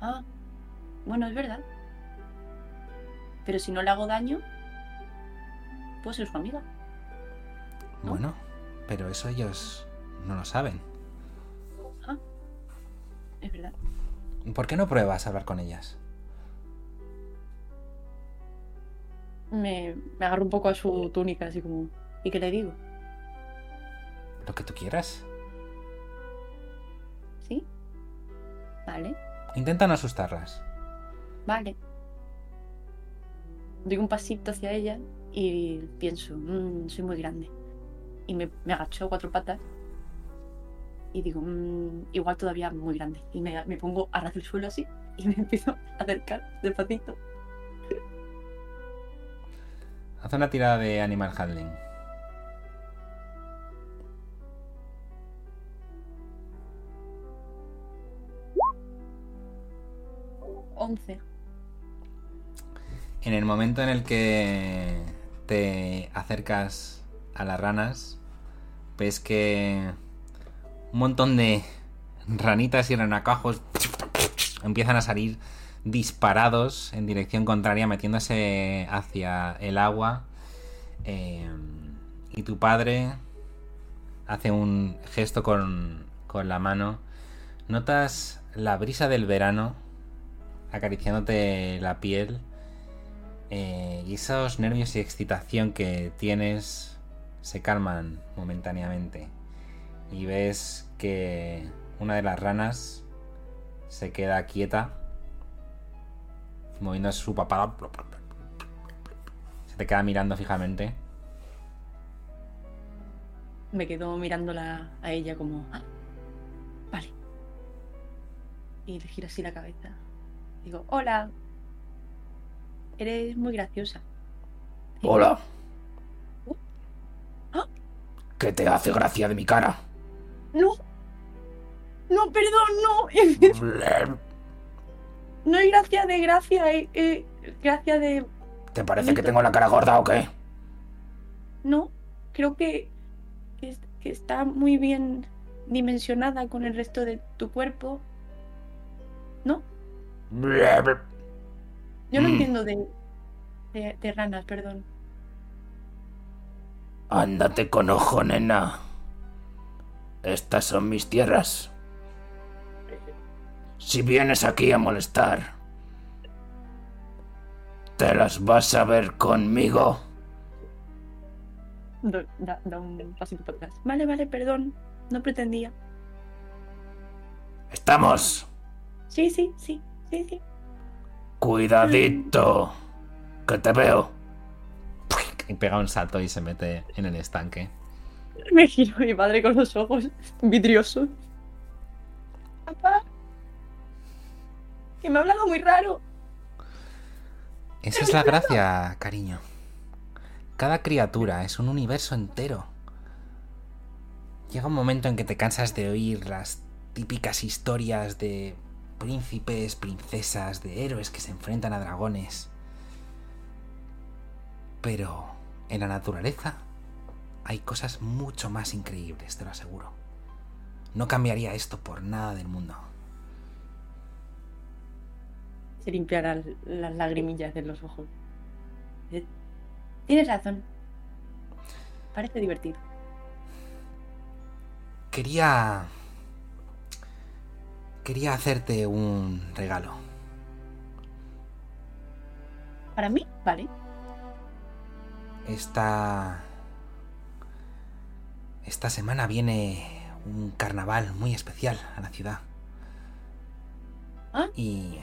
Ah, bueno, es verdad. Pero si no le hago daño, puedo ser su amiga. ¿No? Bueno, pero eso ellos no lo saben. Es verdad. ¿Por qué no pruebas a hablar con ellas? Me, me agarro un poco a su túnica, así como. ¿Y qué le digo? Lo que tú quieras. ¿Sí? Vale, Intenta no asustarlas. vale. Doy un pasito hacia ella y pienso, "Mm, soy muy grande. Y me, me agacho cuatro patas y digo, "Mm, igual todavía muy grande. Y me, me pongo a ras del suelo así y me [laughs] empiezo a acercar despacito. Haz una tirada de Animal Handling. En el momento en el que te acercas a las ranas, ves que un montón de ranitas y ranacajos empiezan a salir disparados en dirección contraria, metiéndose hacia el agua. eh, y tu padre hace un gesto con, con la mano. Notas la brisa del verano acariciándote la piel eh, y esos nervios y excitación que tienes se calman momentáneamente y ves que una de las ranas se queda quieta moviendo su papada se te queda mirando fijamente Me quedo mirándola a ella como. "Ah, Vale. Y le giro así la cabeza. Digo, hola. Eres muy graciosa. Hola. ¿Ah? ¿Qué te hace gracia de mi cara? No. No, perdón, no. [laughs] No hay gracia de gracia, eh, eh, gracia de. ¿Te parece que tengo la cara gorda o qué? No. Creo que, que, es- que está muy bien dimensionada con el resto de tu cuerpo. ¿No? Yo no Mm. entiendo de, de, de ranas, perdón. Ándate con ojo, nena. Estas son mis tierras. Si vienes aquí a molestar, te las vas a ver conmigo. Da, da- da un pasito para atrás. Vale, vale, perdón. No pretendía. Estamos. Sí, sí, sí. Cuidadito. Que te veo. y pega un salto y se mete en el estanque Me giro a mi padre con los ojos vidriosos. Papá. Que me ha hablado muy raro. Esa es la gracia, cariño. Cada criatura es un universo entero. Llega un momento en que te cansas de oír las típicas historias de príncipes, princesas, de héroes que se enfrentan a dragones. Pero en la naturaleza hay cosas mucho más increíbles, te lo aseguro. No cambiaría esto por nada del mundo. Se limpia las, las lagrimillas de los ojos. Eh, Tienes razón. Parece divertido. Quería... Quería hacerte un regalo. Para mí, vale. Esta... Esta semana viene un carnaval muy especial a la ciudad. ¿Ah? Y...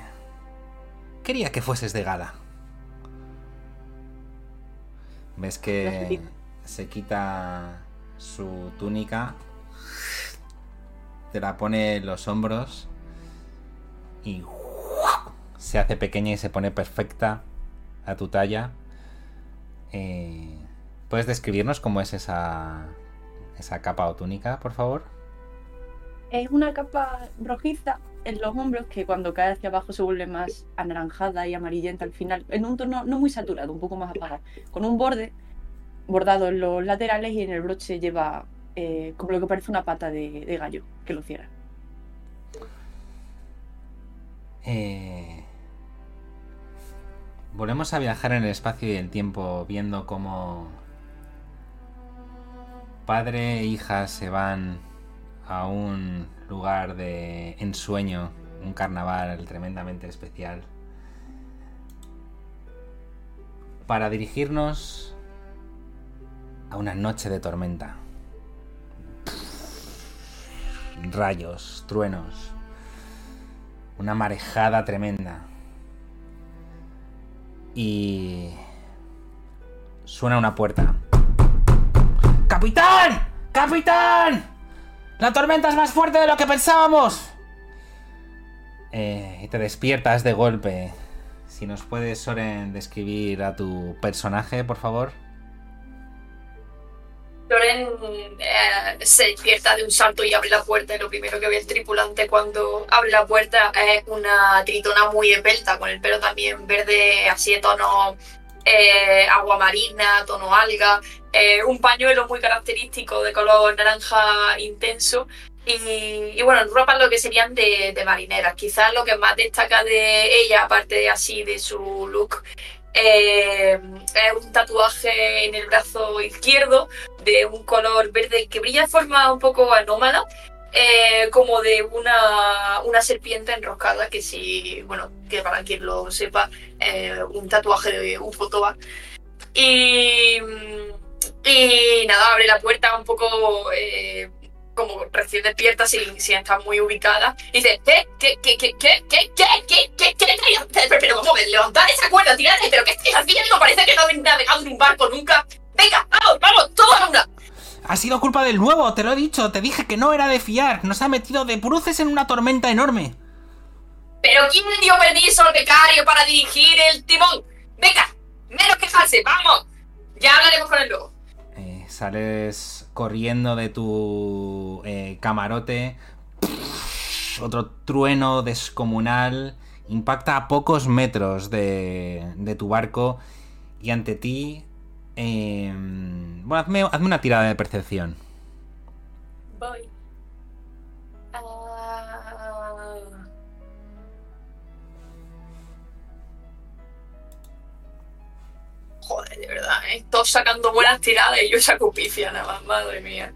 Quería que fueses de gala. Ves que se quita su túnica, te la pone en los hombros y se hace pequeña y se pone perfecta a tu talla. Eh, ¿Puedes describirnos cómo es esa, esa capa o túnica, por favor? Es una capa rojiza en los hombros que cuando cae hacia abajo se vuelve más anaranjada y amarillenta al final, en un tono no muy saturado, un poco más apagado, con un borde bordado en los laterales y en el broche lleva eh, como lo que parece una pata de, gallo que lo cierra. Eh, volvemos a viajar en el espacio y el tiempo viendo cómo padre e hija se van a un lugar de ensueño, un carnaval tremendamente especial, para dirigirnos a una noche de tormenta. Rayos, truenos, una marejada tremenda. Y suena una puerta. ¡Capitán! ¡Capitán! ¡La tormenta es más fuerte de lo que pensábamos! Eh, y te despiertas de golpe. Si nos puedes, Soren, describir a tu personaje, por favor. Loren eh, se despierta de un salto y abre la puerta. Y lo primero que ve el tripulante cuando abre la puerta es una tritona muy esbelta, con el pelo también verde, así de tono eh, agua marina, tono alga, eh, un pañuelo muy característico de color naranja intenso. Y, y bueno, ropas lo que serían de, de marineras. Quizás lo que más destaca de ella, aparte de así de su look, eh, es un tatuaje en el brazo izquierdo de un color verde que brilla de forma un poco anómala, eh, como de una, una serpiente enroscada, que si, bueno, que para quien lo sepa, eh, un tatuaje de un fotoba. Y, y nada, abre la puerta un poco como recién despierta, sin, sin estar muy ubicada. Y dice, ¿qué? ¿Qué? ¿Qué? ¿Qué? ¿Qué? ¿Qué? ¿Qué? ¿Qué? ¿Qué? ¿Qué? ¿Qué? Pero, ¿cómo? Levantad esa cuerda, tirad, pero ¿qué estáis haciendo? Parece que no habéis navegado en un barco nunca. Venga, vamos, vamos, todos a una. Ha sido culpa del nuevo, te lo he dicho, te dije que no era de fiar, nos ha metido de bruces en una tormenta enorme. Pero ¿quién dio permiso al becario para dirigir el timón? Venga, menos quejarse, vamos. Ya hablaremos con el lobo. Eh, sales corriendo de tu eh, camarote. Otro trueno descomunal impacta a pocos metros de, tu barco y ante ti... eh, bueno, hazme, hazme una tirada de percepción. Voy. Ah. Joder, de verdad, ¿eh? Sacando buenas tiradas y yo saco pifia nada más, madre mía.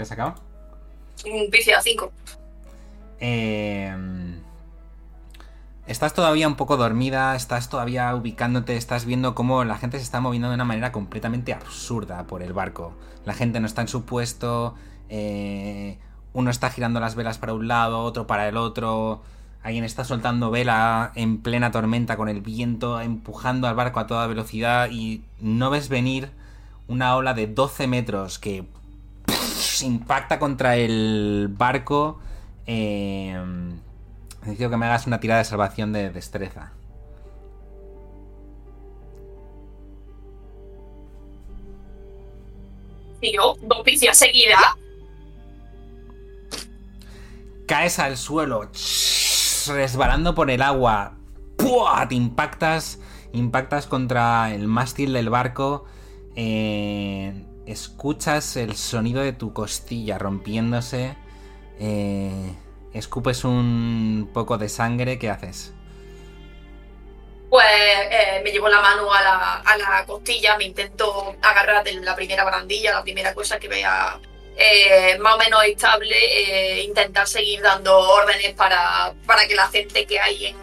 ¿Qué has sacado? Un pifia 5. Eh, estás todavía un poco dormida, estás todavía ubicándote, estás viendo cómo la gente se está moviendo de una manera completamente absurda por el barco. La gente no está en su puesto, eh, uno está girando las velas para un lado, otro para el otro, alguien está soltando vela en plena tormenta con el viento, empujando al barco a toda velocidad y no ves venir una ola de 12 metros que impacta contra el barco. Eh, necesito que me hagas una tirada de salvación de destreza. Yo, dos pifias seguidas. Caes al suelo, resbalando por el agua. ¡Pua! Te impactas, impactas contra el mástil del barco. Eh, escuchas el sonido de tu costilla rompiéndose. Eh, escupes un poco de sangre. ¿Qué haces? Pues eh, me llevo la mano a la, a la costilla, me intento agarrar de la primera barandilla, la primera cosa que vea eh, más o menos estable, eh, intentar seguir dando órdenes para, para que la gente que hay en,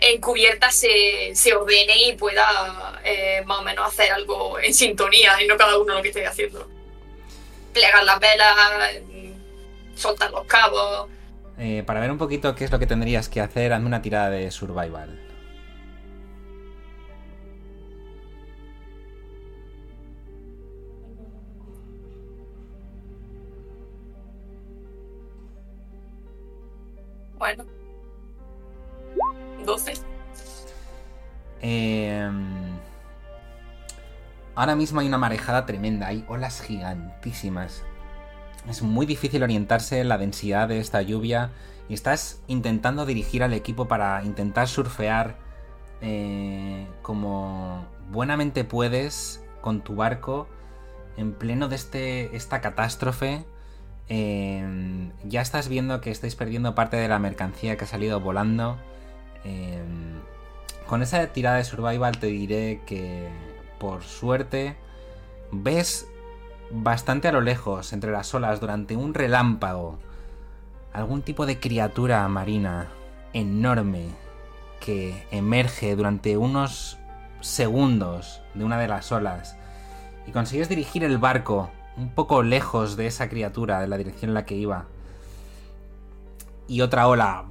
en cubierta se, se ordene y pueda eh, más o menos hacer algo en sintonía y no cada uno lo que esté haciendo. Plegar las velas, mm, soltar los cabos. Eh, para ver un poquito qué es lo que tendrías que hacer, hazme una tirada de survival. Bueno. 12. Eh, ahora mismo hay una marejada tremenda, hay olas gigantísimas. Es muy difícil orientarse en la densidad de esta lluvia y estás intentando dirigir al equipo para intentar surfear eh, como buenamente puedes con tu barco en pleno de este, esta catástrofe. Eh, ya estás viendo que estáis perdiendo parte de la mercancía que ha salido volando. Eh, con esa tirada de survival te diré que por suerte ves bastante a lo lejos entre las olas durante un relámpago algún tipo de criatura marina enorme que emerge durante unos segundos de una de las olas y consigues dirigir el barco un poco lejos de esa criatura, de la dirección en la que iba. Y otra ola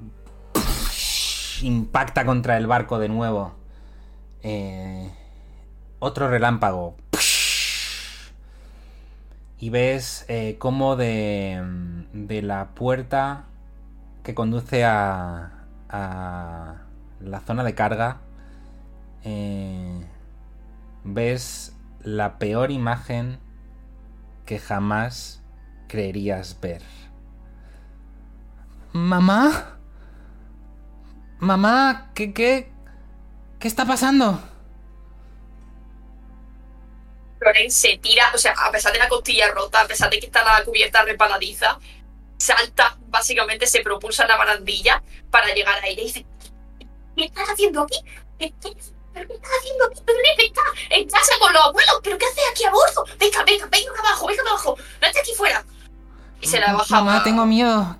impacta contra el barco de nuevo. Eh, otro relámpago. Y ves eh, cómo de, de la puerta que conduce a, a la zona de carga, eh, ves la peor imagen que jamás creerías ver. ¿Mamá? ¿Mamá? ¿Qué, qué? ¿Qué está pasando? Loren se tira, o sea, a pesar de la costilla rota, a pesar de que está la cubierta reparadiza, salta, básicamente se propulsa en la barandilla para llegar ahí y dice, ¿qué estás haciendo aquí? Estoy- ¿Pero qué estás haciendo? Pero Ned está en casa con los abuelos. ¿Pero qué haces aquí a bordo? Venga, venga, venga abajo, venga abajo. No estés aquí fuera. Y se la baja. Mamá, tengo miedo.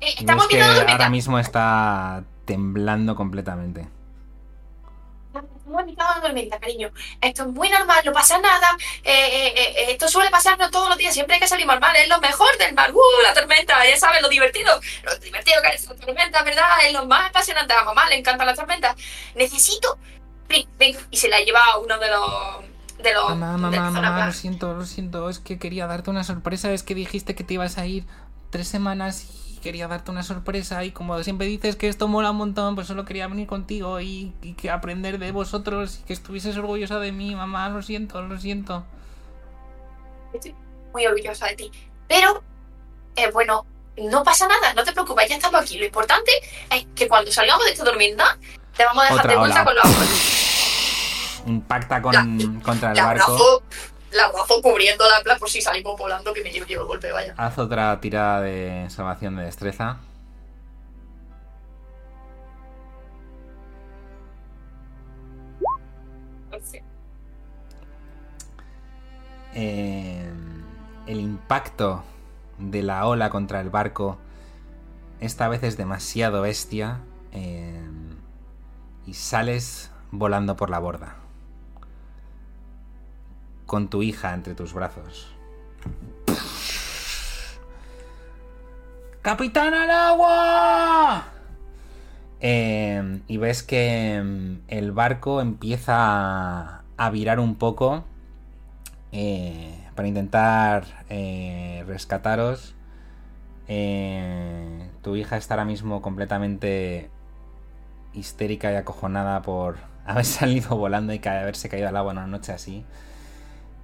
Eh, estamos que la ahora mismo está temblando completamente. Estamos de la tormenta, cariño. Esto es muy normal, no pasa nada. Eh, eh, eh, esto suele pasarnos todos los días, siempre que salimos al mar. Es lo mejor del mar. ¡Uh, la tormenta! Ya sabes lo divertido. Lo divertido que es la tormenta, ¿verdad? Es lo más apasionante. A mamá le encantan las tormentas. Necesito. Y se la lleva a uno de los. De los. Mamá, la mamá, mamá, lo siento, lo siento. Es que quería darte una sorpresa. Es que dijiste que te ibas a ir tres semanas y quería darte una sorpresa. Y como siempre dices que esto mola un montón, pues solo quería venir contigo y, y que aprender de vosotros y que estuvieses orgullosa de mí. Mamá, lo siento, lo siento. Estoy muy orgullosa de ti. Pero, eh, bueno, no pasa nada, no te preocupes, ya estamos aquí. Lo importante es que cuando salgamos de esta tormenta, te vamos a dejar Otra de vuelta ola. con los. Impacta con, La- contra el La barco. La abrazo cubriendo la plan por si salimos volando, que me llevo, llevo el golpe, vaya. Haz otra tirada de salvación de destreza. Eh, el impacto de la ola contra el barco esta vez es demasiado bestia eh, y sales volando por la borda con tu hija entre tus brazos. ¡Capitán al agua! Eh, y ves que mm, el barco empieza a, virar un poco eh, para intentar eh, rescataros. Eh, tu hija está ahora mismo completamente histérica y acojonada por [laughs] haber salido volando y haberse caído al agua en una noche así.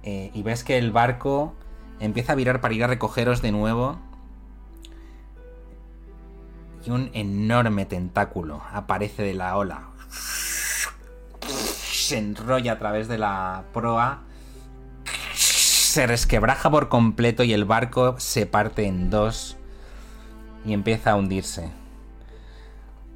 Eh, y ves que el barco empieza a virar para ir a recogeros de nuevo. Y un enorme tentáculo aparece de la ola. Se enrolla a través de la proa. Se resquebraja por completo y el barco se parte en dos. Y empieza a hundirse.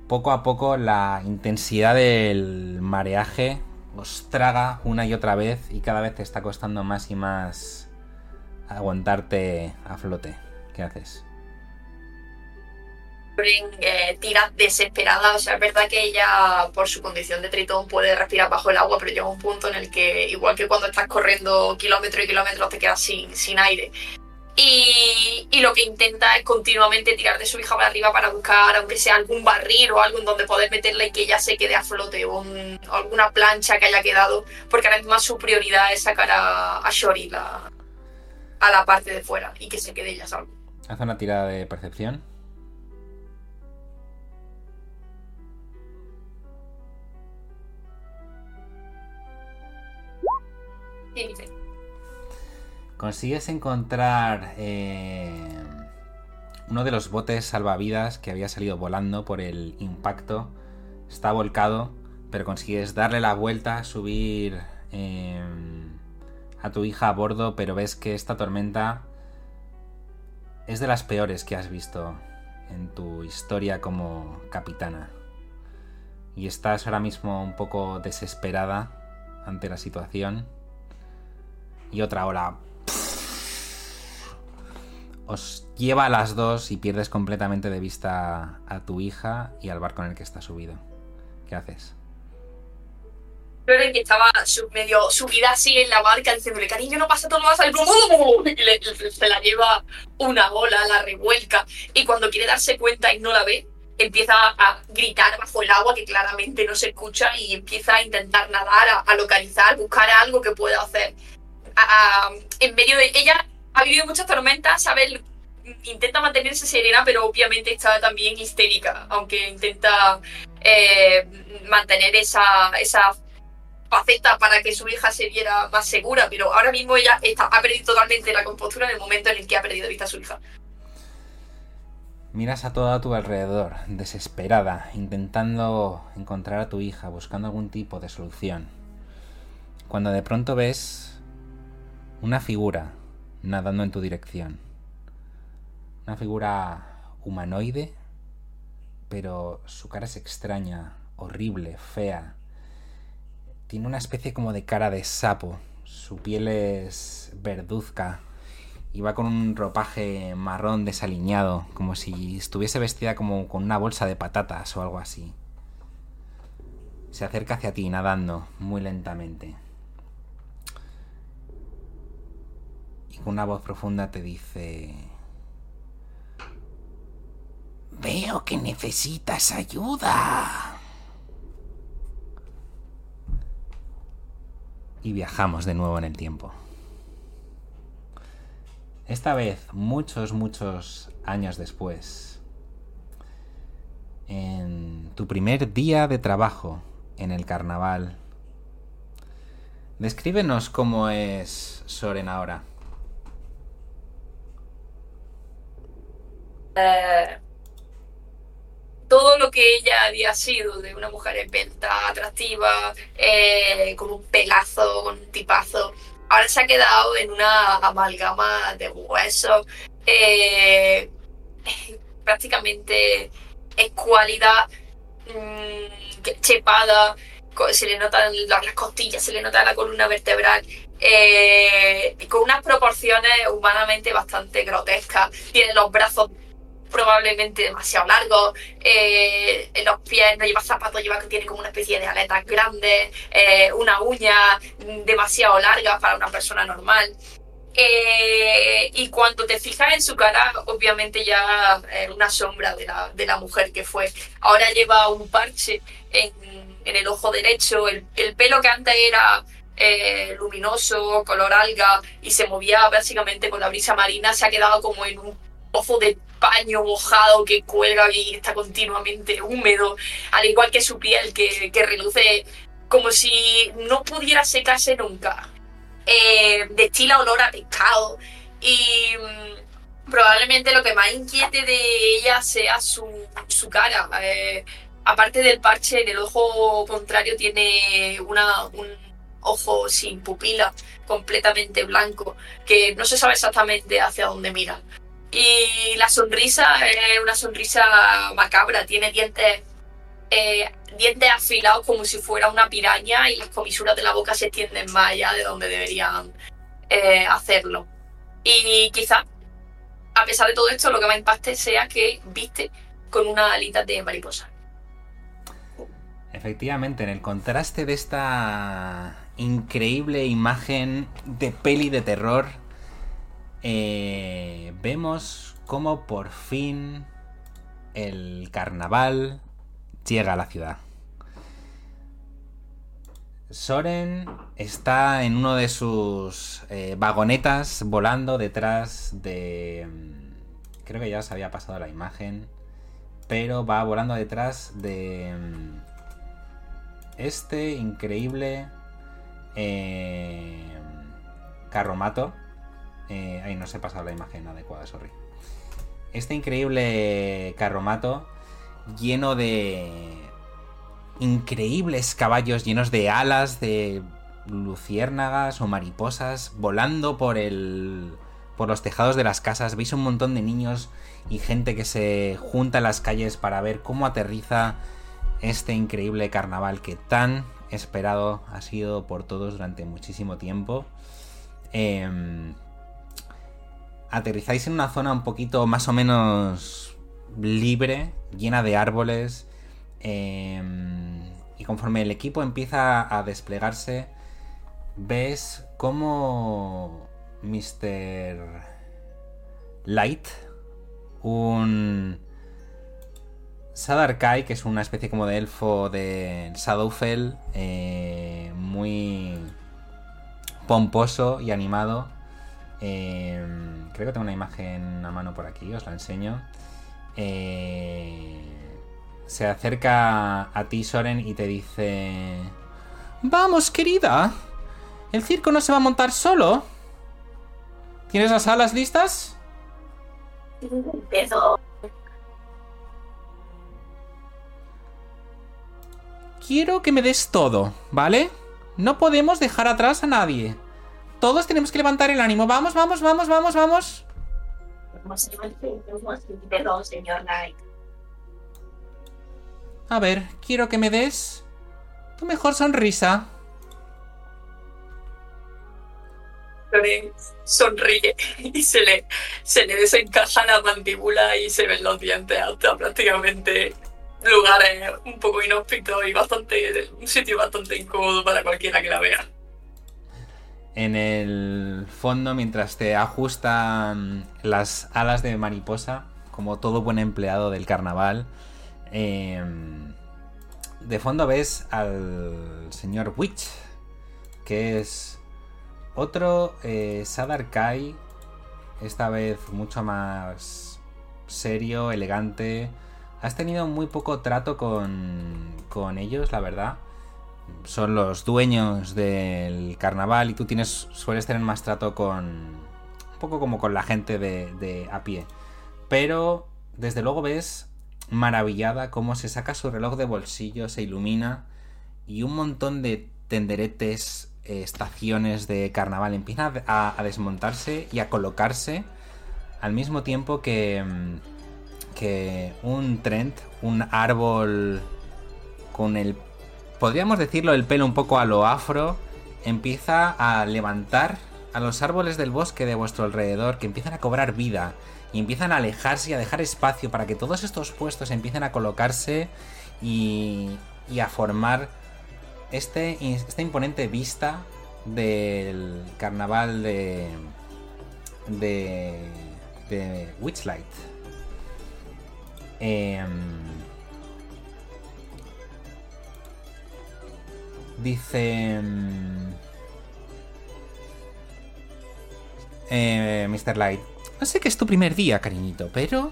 Poco a poco la intensidad del mareaje os traga una y otra vez y cada vez te está costando más y más aguantarte a flote. ¿Qué haces? Eh, tira desesperada, o sea, es verdad que ella por su condición de tritón puede respirar bajo el agua, pero llega un punto en el que, igual que cuando estás corriendo kilómetros y kilómetros, te quedas sin, sin aire. Y, y lo que intenta es continuamente tirar de su hija para arriba para buscar, aunque sea algún barril o algo en donde poder meterla y que ella se quede a flote o, un- o alguna plancha que haya quedado, porque ahora mismo su prioridad es sacar a, a Shori la- a la parte de fuera y que se quede ella salvo. Haz una tirada de percepción. Consigues encontrar eh, uno de los botes salvavidas que había salido volando por el impacto. Está volcado, pero consigues darle la vuelta, subir eh, a tu hija a bordo, pero ves que esta tormenta es de las peores que has visto en tu historia como capitana. Y estás ahora mismo un poco desesperada ante la situación. Y otra hora os lleva a las dos y pierdes completamente de vista a tu hija y al barco en el que está subido. ¿Qué haces? Que estaba medio subida así en la barca diciéndole, cariño, no pasa todo, el ¡Bum! y se la lleva una ola, la revuelca, y cuando quiere darse cuenta y no la ve, empieza a gritar bajo el agua que claramente no se escucha y empieza a intentar nadar, a, localizar, buscar algo que pueda hacer. En medio de ella ha vivido muchas tormentas, sabe, intenta mantenerse serena, pero obviamente está también histérica, aunque intenta eh, mantener esa, esa faceta para que su hija se viera más segura, pero ahora mismo ella está, ha perdido totalmente la compostura en el momento en el que ha perdido vista a su hija. Miras a todo a tu alrededor, desesperada, intentando encontrar a tu hija, buscando algún tipo de solución. Cuando de pronto ves una figura nadando en tu dirección. Una figura humanoide, pero su cara es extraña, horrible, fea. Tiene una especie como de cara de sapo. Su piel es verduzca. Y va con un ropaje marrón desaliñado, como si estuviese vestida como con una bolsa de patatas o algo así. Se acerca hacia ti nadando muy lentamente. Una voz profunda te dice... Veo que necesitas ayuda. y viajamos de nuevo en el tiempo. Esta vez, muchos, muchos años después, en tu primer día de trabajo en el carnaval, descríbenos cómo es Soren ahora. Eh, todo lo que ella había sido de una mujer esbelta, atractiva, eh, con un pelazo, con un tipazo, ahora se ha quedado en una amalgama de huesos, eh, [laughs] prácticamente escualidad, mm, chepada, se le notan las costillas, se le nota la columna vertebral. eh, con unas proporciones humanamente bastante grotescas. Tiene los brazos probablemente demasiado largos. eh, en los pies no lleva zapatos, lleva que tiene como una especie de aletas grandes. eh, una uña demasiado larga para una persona normal. Eh, y cuando te fijas en su cara, obviamente ya es una sombra de la, de la mujer que fue. Ahora lleva un parche en, en el ojo derecho. El, el pelo que antes era eh, luminoso, color alga, y se movía básicamente con la brisa marina, se ha quedado como en un pozo de paño mojado que cuelga y está continuamente húmedo, al igual que su piel que, que reluce como si no pudiera secarse nunca. Eh, destila olor a pescado y mm, probablemente lo que más inquiete de ella sea su, su cara. Eh, aparte del parche, en el ojo contrario tiene una, un ojo sin pupila, completamente blanco, que no se sabe exactamente hacia dónde mira. Y la sonrisa es una sonrisa macabra, tiene dientes, eh, dientes afilados como si fuera una piraña y las comisuras de la boca se extienden más allá de donde deberían eh, hacerlo. Y quizá, a pesar de todo esto, lo que más impacte sea que viste con una alita de mariposa. Efectivamente, en el contraste de esta increíble imagen de peli de terror, eh, vemos cómo por fin el carnaval llega a la ciudad. Soren está en uno de sus eh, vagonetas volando detrás de... mm, Creo que ya os había pasado la imagen. Pero va volando detrás de... mm, Este increíble... eh, carromato. Eh, no se ha pasado la imagen adecuada, sorry. Este increíble carromato lleno de increíbles caballos llenos de alas, de luciérnagas o mariposas volando por el por los tejados de las casas. Veis un montón de niños y gente que se junta en las calles para ver cómo aterriza este increíble carnaval que tan esperado ha sido por todos durante muchísimo tiempo. Em, aterrizáis en una zona un poquito más o menos libre, llena de árboles. em, y conforme el equipo empieza a desplegarse, ves cómo Mr. Light, un Sadarkai, que es una especie como de elfo de Shadowfell, eh, muy pomposo y animado. Eh, creo que tengo una imagen a mano por aquí, os la enseño. Eh, se acerca a ti, Soren, y te dice... Vamos, querida. El circo no se va a montar solo. ¿Tienes las alas listas? Quiero que me des todo, ¿vale? No podemos dejar atrás a nadie. Todos tenemos que levantar el ánimo. Vamos, vamos, vamos, vamos, vamos. Señor Knight. A ver, quiero que me des tu mejor sonrisa. Sonríe y se le, se desencaja la mandíbula y se ven los dientes hasta prácticamente lugares un poco inhóspitos y bastante un sitio bastante incómodo para cualquiera que la vea. En el fondo, mientras te ajustan las alas de mariposa, como todo buen empleado del carnaval, em, de fondo ves al señor Witch, que es otro eh, Sadar Kai, esta vez mucho más serio, elegante. Has tenido muy poco trato con, con ellos, la verdad. Son los dueños del carnaval y tú tienes sueles tener más trato con un poco como con la gente de, a pie. Pero desde luego ves maravillada cómo se saca su reloj de bolsillo, se ilumina y un montón de tenderetes eh, estaciones de carnaval empiezan a, a desmontarse y a colocarse al mismo tiempo que, mm, que un trend, un árbol con el, podríamos decirlo, el pelo un poco a lo afro, empieza a levantar a los árboles del bosque de vuestro alrededor, que empiezan a cobrar vida y empiezan a alejarse y a dejar espacio para que todos estos puestos empiecen a colocarse y, y a formar este, esta imponente vista del carnaval de, de, de Witchlight. Em, dice... em, eh, Mr. Light. No sé que es tu primer día, cariñito, pero...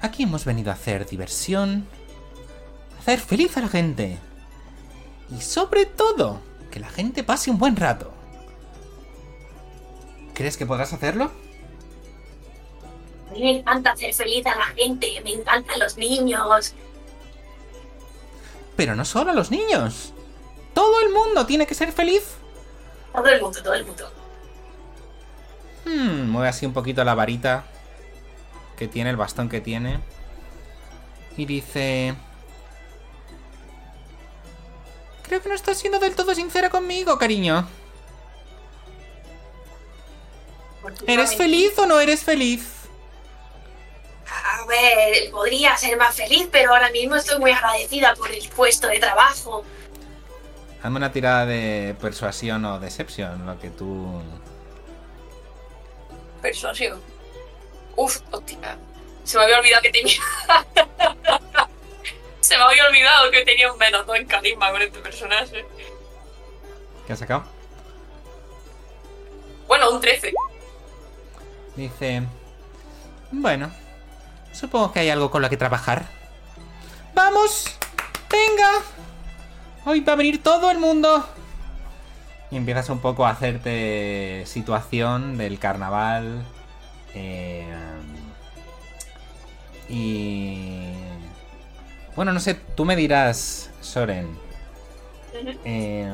Aquí hemos venido a hacer diversión, hacer feliz a la gente. Y sobre todo, que la gente pase un buen rato. ¿Crees que podrás hacerlo? A mí me encanta hacer feliz a la gente, me encantan los niños. Pero no solo los niños. Todo el mundo tiene que ser feliz. Todo el mundo, todo el mundo. Hmm, mueve así un poquito la varita que tiene, el bastón que tiene. Y dice... Creo que no estás siendo del todo sincera conmigo, cariño. ¿Eres feliz o no eres feliz? A ver, podría ser más feliz, pero ahora mismo estoy muy agradecida por el puesto de trabajo. Hazme una tirada de persuasión o decepción, lo que tú... Persuasión. Uf, hostia. Se me había olvidado que tenía. [laughs] Se me había olvidado que tenía un menos 2 en carisma con este personaje. ¿Qué has sacado? Bueno, un 13. Dice... Bueno, supongo que hay algo con lo que trabajar. ¡Vamos! ¡Venga! Hoy va a venir todo el mundo. Y empiezas un poco a hacerte situación del carnaval. eh, y... Bueno, no sé, tú me dirás, Soren. eh,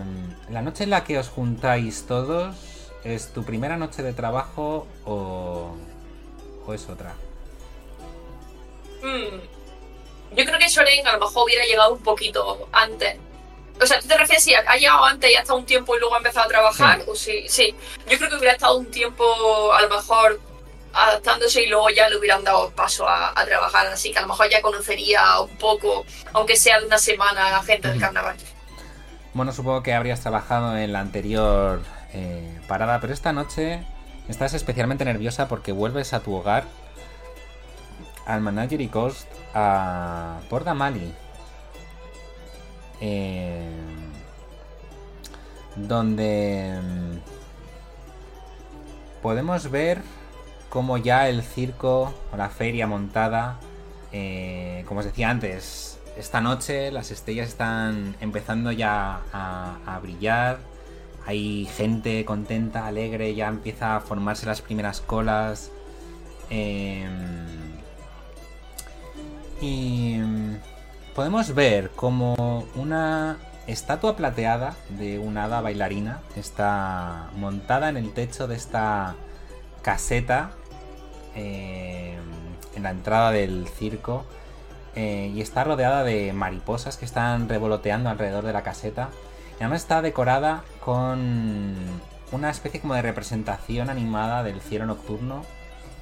la noche en la que os juntáis todos, ¿es tu primera noche de trabajo o, o es otra? Hmm. Yo creo que Soren a lo mejor hubiera llegado un poquito antes. O sea, ¿tú te refieres si ha llegado antes y ha estado un tiempo y luego ha empezado a trabajar? Sí. O sí, sí. Yo creo que hubiera estado un tiempo, a lo mejor, adaptándose y luego ya le hubieran dado paso a, a trabajar. Así que a lo mejor ya conocería un poco, aunque sea de una semana, a gente del carnaval. Bueno, supongo que habrías trabajado en la anterior eh, parada, pero esta noche estás especialmente nerviosa porque vuelves a tu hogar, al Managery Coast, a Port Damali. Eh, donde mm, podemos ver cómo ya el circo o la feria montada, eh, como os decía antes, esta noche las estrellas están empezando ya a, a brillar. Hay gente contenta, alegre, ya empieza a formarse las primeras colas. Eh, y mm, podemos ver como una estatua plateada de una hada bailarina está montada en el techo de esta caseta eh, en la entrada del circo eh, y está rodeada de mariposas que están revoloteando alrededor de la caseta. Y además está decorada con una especie como de representación animada del cielo nocturno.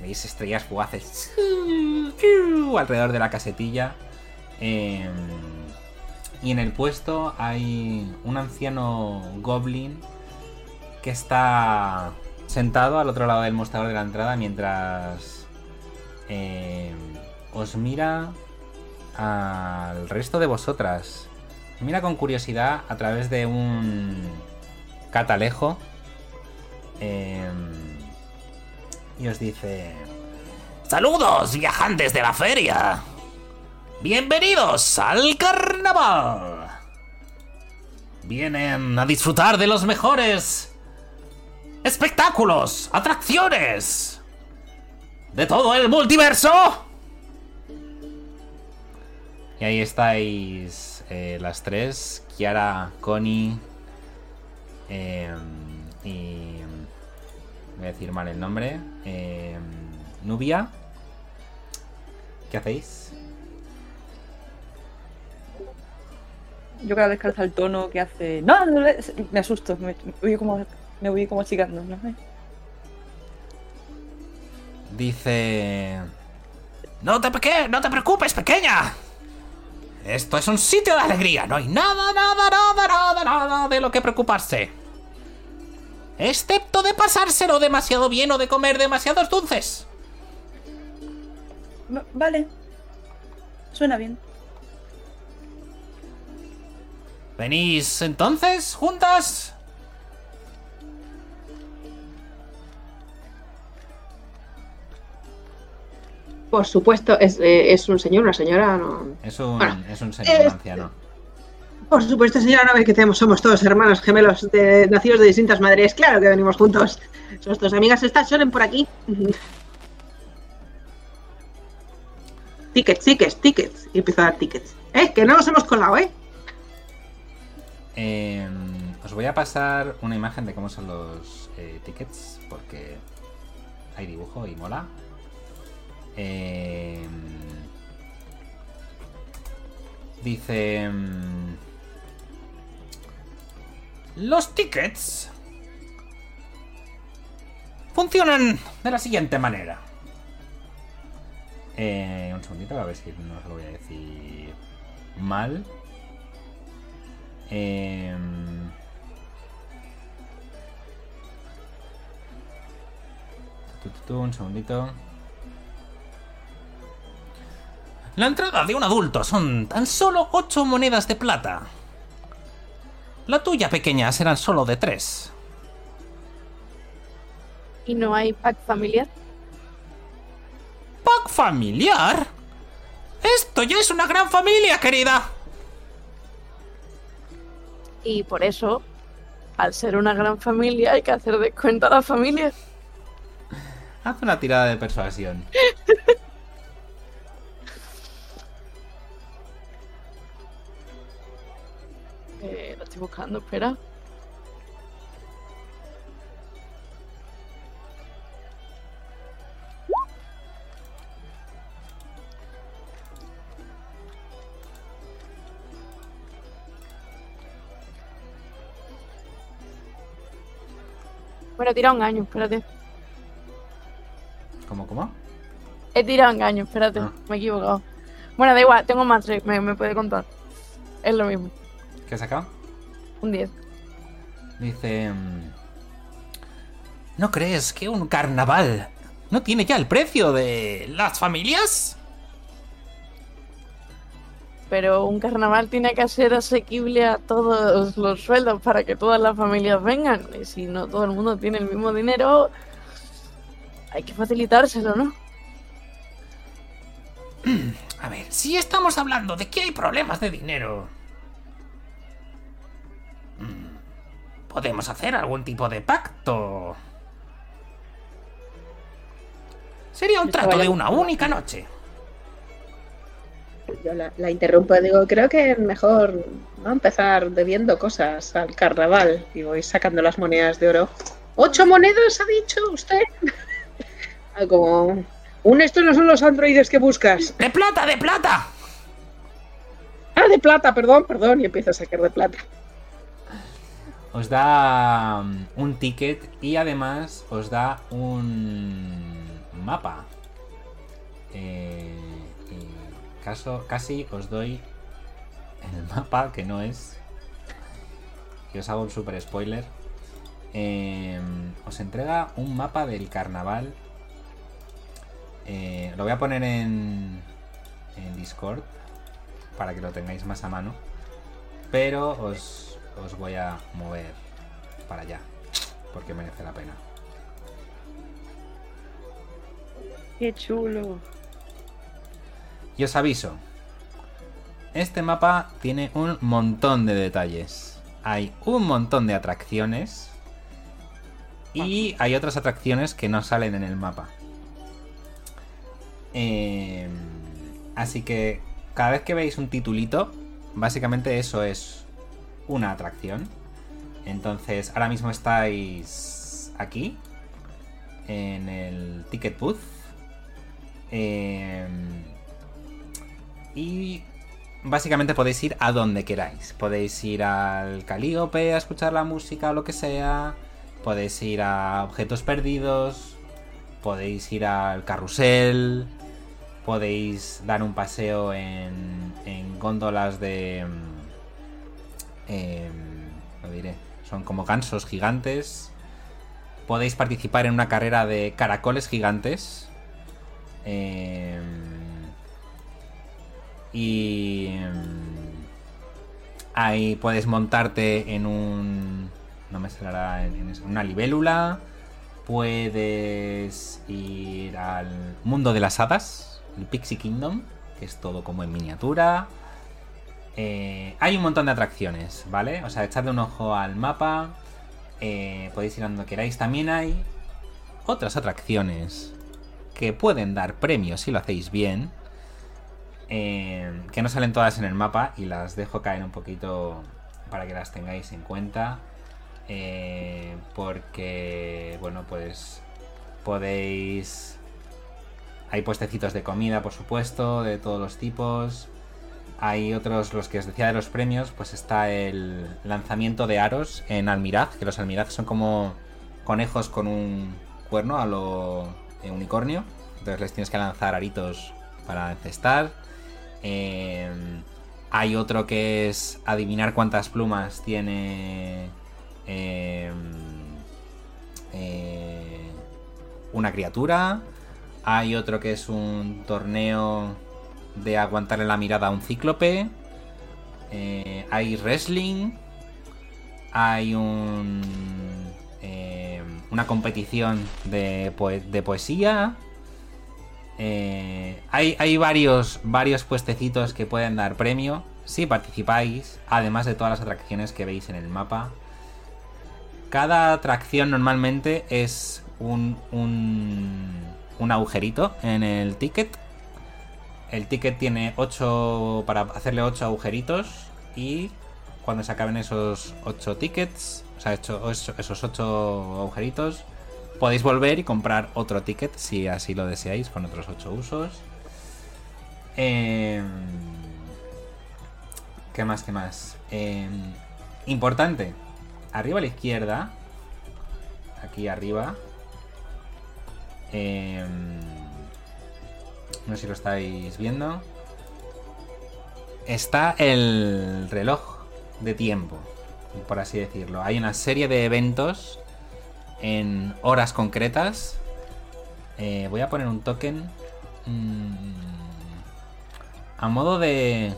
Veis estrellas fugaces [laughs] alrededor de la casetilla. Eh, y en el puesto hay un anciano goblin que está sentado al otro lado del mostrador de la entrada mientras eh, os mira al resto de vosotras. Mira con curiosidad a través de un catalejo eh, y os dice... Saludos, viajantes de la feria. Bienvenidos al carnaval. Vienen a disfrutar de los mejores espectáculos, atracciones de todo el multiverso. Y ahí estáis eh, las tres, Kiara, Connie eh, y... Voy a decir mal el nombre. Eh, Nubia. ¿Qué hacéis? Yo cada vez que alza el tono que hace. No, no le-", me asusto, me, voy como. Me voy como chicando, ¿no? Dice... No te, peque- no te preocupes, pequeña. Esto es un sitio de alegría. No hay nada, nada, nada, nada, nada de lo que preocuparse. Excepto de pasárselo demasiado bien o de comer demasiados dulces. Va- Vale. Suena bien. ¿Venís entonces juntas? Por supuesto, es, eh, es un señor, una señora, no. Es un, Bueno, es un señor eh, anciano. Por supuesto, señora, no ve que tenemos, somos todos hermanos gemelos de, nacidos de distintas madres. Claro que venimos juntos. Somos dos amigas, estas suelen por aquí. [laughs] tickets, tickets, tickets. Y empiezo a dar tickets. Eh, que no nos hemos colado, eh. Eh, os voy a pasar una imagen de cómo son los eh, tickets, porque hay dibujo y mola. Eh, dice... Los tickets funcionan de la siguiente manera. eh, un segundito, a ver si no os lo voy a decir mal. Eh, un segundito. La entrada de un adulto son tan solo 8 monedas de plata. La tuya pequeña serán solo de 3. Y no hay pack familiar. ¿Pack familiar? Esto ya es una gran familia, querida. Y por eso, al ser una gran familia, hay que hacer descuento a la familia. Haz una tirada de persuasión. [laughs] buscando, espera. Bueno, he tirado un año, espérate. ¿Cómo, cómo? He tirado un año, espérate. Ah. Me he equivocado. Bueno, da igual, tengo más tres, me, me puede contar. Es lo mismo. ¿Qué has sacado? Un 10. Dice... mm, ¿No crees que un carnaval no tiene ya el precio de las familias? Pero un carnaval tiene que ser asequible a todos los sueldos para que todas las familias vengan. Y si no todo el mundo tiene el mismo dinero, hay que facilitárselo, ¿no? [clears throat] A ver, si estamos hablando de que hay problemas de dinero... Podemos hacer algún tipo de pacto. Sería un trato de una única noche. Yo la, la interrumpo, digo, creo que mejor no empezar debiendo cosas al carnaval. Y voy sacando las monedas de oro. ¿Ocho monedas ha dicho usted? [laughs] Ah, Como... Un estos no son los androides que buscas. ¡De plata, de plata! Ah, de plata, perdón, perdón. Y empiezo a sacar de plata. Os da mm, un ticket y además os da un mapa. Eh, y caso, casi os doy el [laughs] mapa que no es. Que os hago un super spoiler. Eh, os entrega un mapa del carnaval. Eh, lo voy a poner en, en Discord para que lo tengáis más a mano. Pero os, os voy a mover para allá. Porque merece la pena. Qué chulo. Y os aviso. Este mapa tiene un montón de detalles. Hay un montón de atracciones. Y hay otras atracciones que no salen en el mapa. Eh, así que cada vez que veis un titulito, básicamente eso es una atracción. Entonces, ahora mismo estáis aquí, en el ticket booth. Eh, y básicamente podéis ir a donde queráis. Podéis ir al Calíope a escuchar la música o lo que sea. Podéis ir a objetos perdidos. Podéis ir al carrusel. Podéis dar un paseo en, en góndolas de... Eh, lo diré. Son como gansos gigantes. Podéis participar en una carrera de caracoles gigantes. Eh, y ahí puedes montarte en un no me saldrá en, en una libélula puedes ir al mundo de las hadas el Pixie Kingdom que es todo como en miniatura Eh, hay un montón de atracciones vale o sea echadle un ojo al mapa eh, podéis ir donde queráis también hay otras atracciones que pueden dar premios si lo hacéis bien eh, que no salen todas en el mapa y las dejo caer un poquito para que las tengáis en cuenta. Porque, bueno, pues podéis... Hay puestecitos de comida, por supuesto, de todos los tipos. Hay otros, los que os decía de los premios, pues está el lanzamiento de aros en Almiraj, que los Almiraj son como conejos con un cuerno a lo eh, unicornio. Entonces les tienes que lanzar aritos para encestar. Eh, hay otro que es adivinar cuántas plumas tiene eh, eh, una criatura. Hay otro que es un torneo de aguantarle la mirada a un cíclope. Eh, hay wrestling. Hay un eh, una competición de, poe- de poesía. Eh, hay hay varios, varios puestecitos que pueden dar premio si participáis, además de todas las atracciones que veis en el mapa. Cada atracción normalmente es un, un, un agujerito en el ticket. El ticket tiene 8 para hacerle 8 agujeritos y cuando se acaben esos 8 tickets, o sea, esos 8 agujeritos, podéis volver y comprar otro ticket si así lo deseáis con otros 8 usos. Em, ¿Qué más? ¿Qué más? Em, importante. Arriba a la izquierda. Aquí arriba. em, no sé si lo estáis viendo. Está el reloj de tiempo. Por así decirlo. Hay una serie de eventos en horas concretas. Eh, voy a poner un token. mm, a modo de.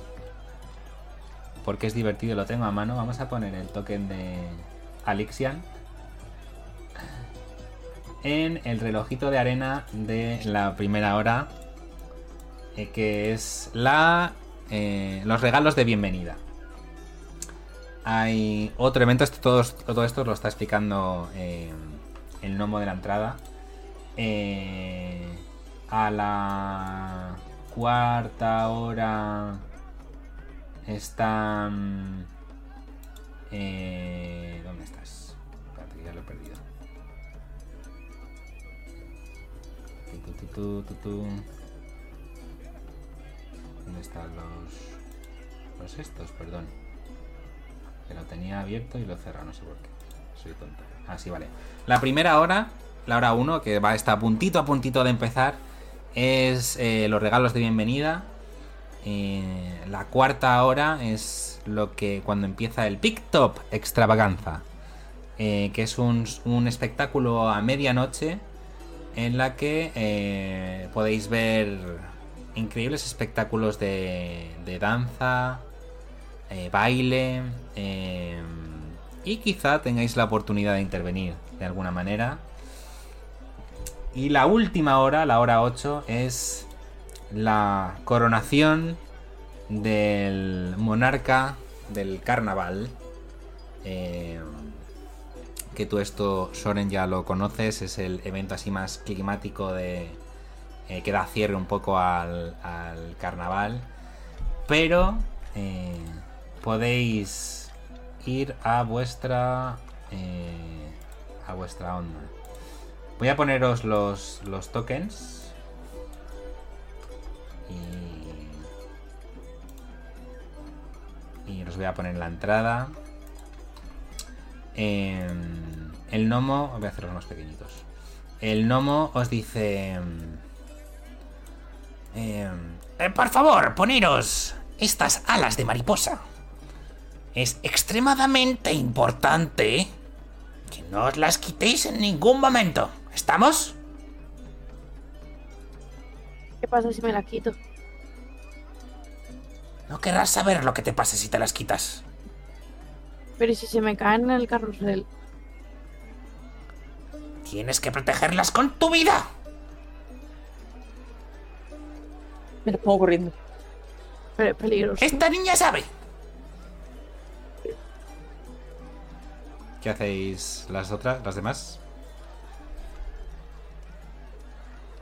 Porque es divertido, lo tengo a mano. Vamos a poner el token de Alixian. En el relojito de arena de la primera hora. Eh, que es la. eh, los regalos de bienvenida. Hay otro evento, esto, todo, todo esto lo está explicando eh, el gnomo de la entrada. A la cuarta hora están... ¿Dónde estás? Espérate, ya lo he perdido. Tu, tu, tu. ¿Dónde están los...? los estos, perdón. Que lo tenía abierto y lo cerrado, no sé por qué. Soy tonto. Así vale. La primera hora, la hora 1, que va está a puntito a puntito de empezar, es eh, los regalos de bienvenida. Eh, la cuarta hora es lo que cuando empieza el Pick Top Extravaganza, eh, que es un, un espectáculo a medianoche en la que podéis ver increíbles espectáculos de, de danza, eh, baile eh, y quizá tengáis la oportunidad de intervenir de alguna manera. Y la última hora, la hora 8, es la coronación del monarca del carnaval. Eh, que tú esto, Soren, ya lo conoces, es el evento así más climático de... eh, que da cierre un poco al, al carnaval. Pero eh, podéis ir a vuestra... eh, a vuestra onda. Voy a poneros los, los tokens. Y... Y los voy a poner la entrada. Eh, el gnomo, voy a hacerlos más pequeñitos. El gnomo os dice. Eh, Eh, por favor, poneros estas alas de mariposa. Es extremadamente importante que no os las quitéis en ningún momento. ¿Estamos? ¿Qué pasa si me la quito? No querrás saber lo que te pase si te las quitas. Pero ¿y si se me caen en el carrusel? Tienes que protegerlas con tu vida. Me las pongo corriendo. Pero es peligroso. Esta niña sabe. ¿Qué hacéis las otras, las demás?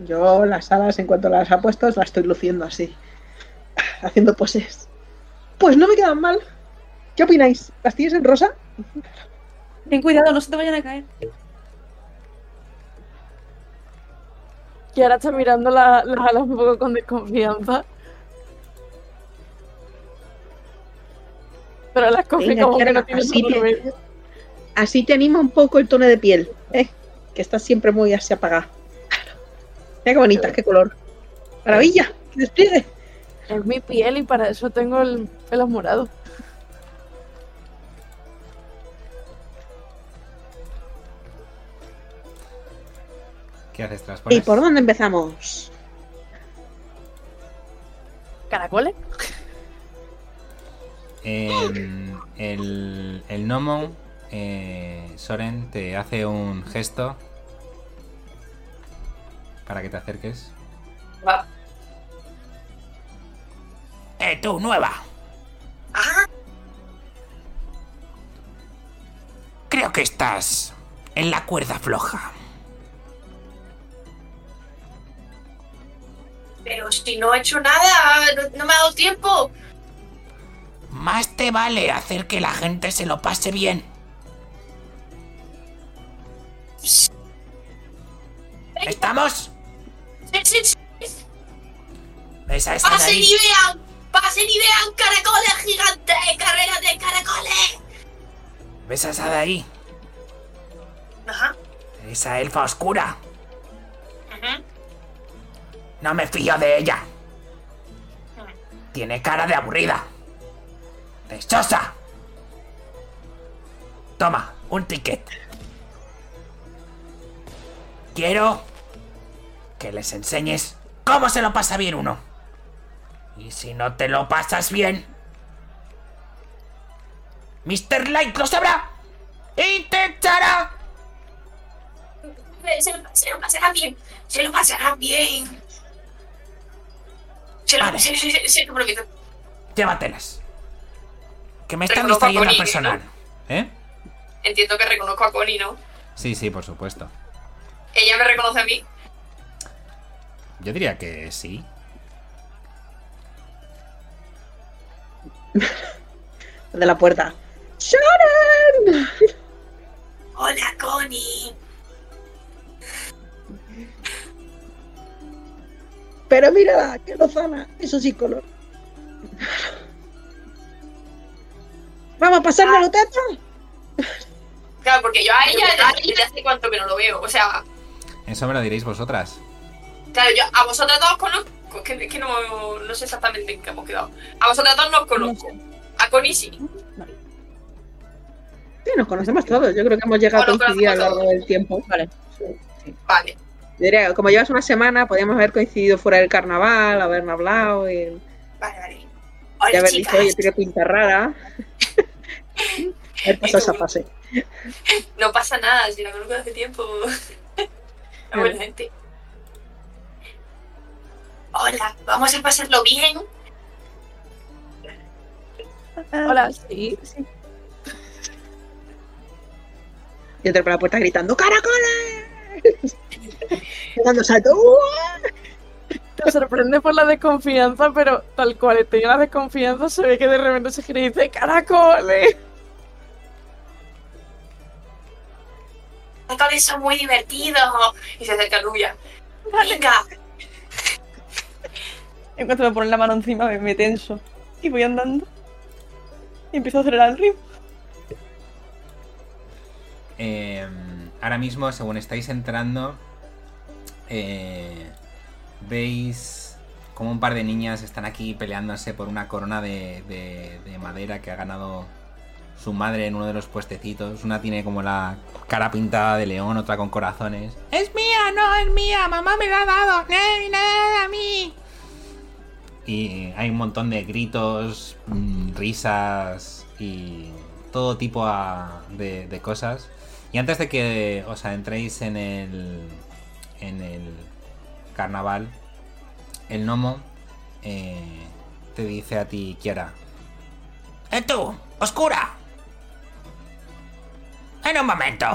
Yo las alas, en cuanto las ha puesto, las estoy luciendo así. [laughs] Haciendo poses. Pues no me quedan mal. ¿Qué opináis? ¿Las tienes en rosa? Ten cuidado, no se te vayan a caer. Y ahora está mirando la- las alas un poco con desconfianza. Pero las coge Venga, como que no tiene así te-. Así te anima un poco el tono de piel, ¿eh? Que estás siempre muy así apagada. Mira qué bonita, qué color. Maravilla, que despliegue. Es mi piel y para eso tengo el pelo morado. ¿Qué haces? ¿Te las ¿Y por dónde empezamos? ¿Caracoles? Em, el, el gnomo, eh, Soren, te hace un gesto para que te acerques. Va. Eh, tú, nueva. Creo que estás en la cuerda floja. Pero si no he hecho nada, no, no me ha dado tiempo. Más te vale hacer que la gente se lo pase bien. ¿Estamos? Sí, sí, sí. Esa está de Pasen y vean. Pasen y vean caracoles gigantes. Carreras de caracoles. ¿Ves a esa de ahí? Ajá. Esa elfa oscura. Ujú. No me fío de ella. Tiene cara de aburrida. Lechosa. Toma, un ticket. Quiero que les enseñes cómo se lo pasa bien uno. Y si no te lo pasas bien, Mr. Light lo sabrá. Intentará. Se, se lo pasarán bien. Se lo pasarán bien. Se lo, Vale. se- se lo prometo. Llévatelas. Que me están Reconozco a distrayendo Connie, personal. ¿Eh? Entiendo que reconozco a Connie, ¿no? Sí, sí, por supuesto. Ella me reconoce a mí. Yo diría que sí. [laughs] De la puerta. ¡Sharon! Hola, Connie. Pero mírala, qué lozana. Eso sí, color. Vamos a pasárnoslo, Teta. Claro, porque yo a ella ya desde hace cuánto que no lo veo. O sea, Eso me lo diréis vosotras. claro, yo a vosotros dos conozco. Es que, es que no, no sé exactamente en qué hemos quedado. A vosotros dos no os conozco. A Connie sí. Sí, nos conocemos todos. Yo creo que hemos llegado a Bueno, coincidir a lo largo del tiempo. Vale. Vale. Diría, como llevas una semana, podríamos haber coincidido fuera del carnaval, haber hablado y, Vale, vale. y Hola, haber chicas. dicho, oye, tiene pinta rara. haber pasado esa fase. No pasa nada, si la conozco hace tiempo. Buena gente. Hola, vamos a pasarlo bien. Hola, sí, sí. Y entré por la puerta gritando, ¡Caracoles! Dando salto. ¡Uah! Te sorprende por la desconfianza, pero tal cual en la desconfianza, se ve que de repente se gira y dice ¡Caracoles! Caracoles son muy divertidos. Y se acerca a Luya. Venga, En cuanto me ponen la mano encima, me, me tenso. Y voy andando. Y empiezo a acelerar el ritmo. Eh, ahora mismo, según estáis entrando, eh, veis como un par de niñas están aquí peleándose por una corona de, de- de madera que ha ganado su madre en uno de los puestecitos. Una tiene como la cara pintada de león, otra con corazones. Es mía, no es mía, mamá me la ha dado. No, nada a mí. Y hay un montón de gritos, mm, risas y todo tipo de cosas. Y antes de que os adentréis en el, en el carnaval, el gnomo eh, te dice a ti, Kiara, ¿Eh tú, oscura? En un momento.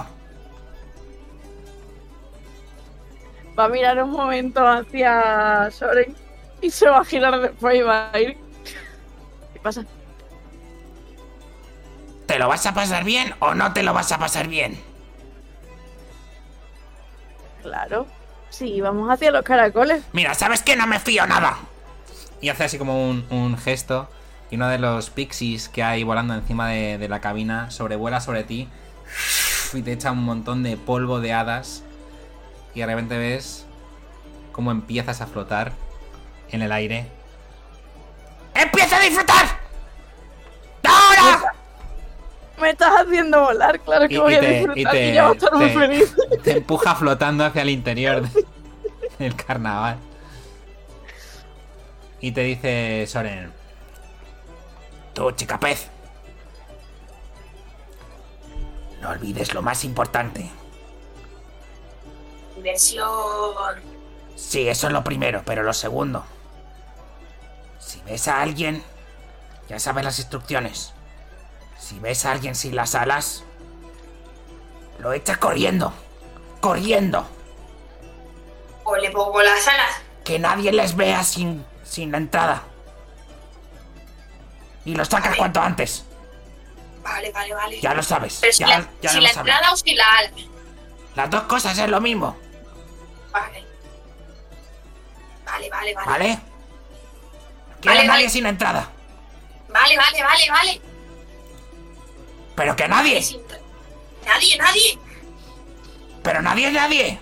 Va a mirar un momento hacia Soren y se va a girar después y va a ir. ¿Qué pasa? ¿Te lo vas a pasar bien o no te lo vas a pasar bien? Claro. Sí, vamos hacia los caracoles. Mira, ¿sabes que no me fío nada? y hace así como un, un gesto. Y uno de los pixies que hay volando encima de, de la cabina sobrevuela sobre ti y te echa un montón de polvo de hadas. Y de repente ves cómo empiezas a flotar en el aire. ¡Empieza a disfrutar! Me estás haciendo volar, claro que Y- voy y a te- disfrutar y y, te- ya voy a estar muy feliz. [laughs] Te empuja flotando hacia el interior de- [laughs] del carnaval. Y te dice Soren, Tú, chica pez. No olvides lo más importante. diversión. Sí, eso es lo primero, pero lo segundo. Si ves a alguien, ya sabes las instrucciones. Si ves a alguien sin las alas, lo echas corriendo. Corriendo. O le pongo las alas. Que nadie les vea sin, sin la entrada. Y lo sacas Vale. cuanto antes. Vale, vale, vale. Ya lo sabes. Pero si ya la, ya si la sabes. entrada o si la ala. Las dos cosas es lo mismo, Vale. Vale, vale, vale. ¿vale? No Vale, nadie vale. sin entrada. Vale, vale, vale, vale. Pero que nadie. Nadie, nadie. Pero nadie es nadie.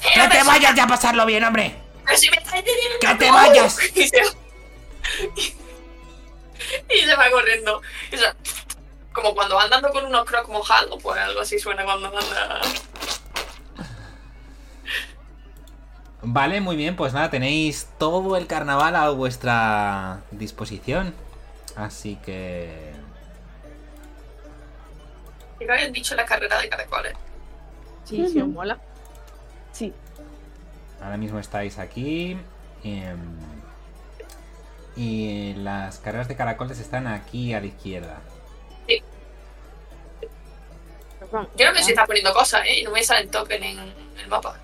Cero Que te vayas ya a pasarlo bien, hombre. Pero si me estás entendiendo. ¡Que te vayas! [laughs] Y se, y se va corriendo. Y se- como cuando va andando con unos crocs mojados, pues algo así suena cuando anda. Vale, muy bien, pues nada, tenéis todo el carnaval a vuestra disposición. Así que... ¿Qué me habían dicho la carrera de caracoles? Sí, sí, os Ujú. mola. Sí. Ahora mismo estáis aquí. em, y las carreras de caracoles están aquí a la izquierda. Pues vamos. Creo que se está poniendo cosas, ¿eh? Y no me salen token en el mapa.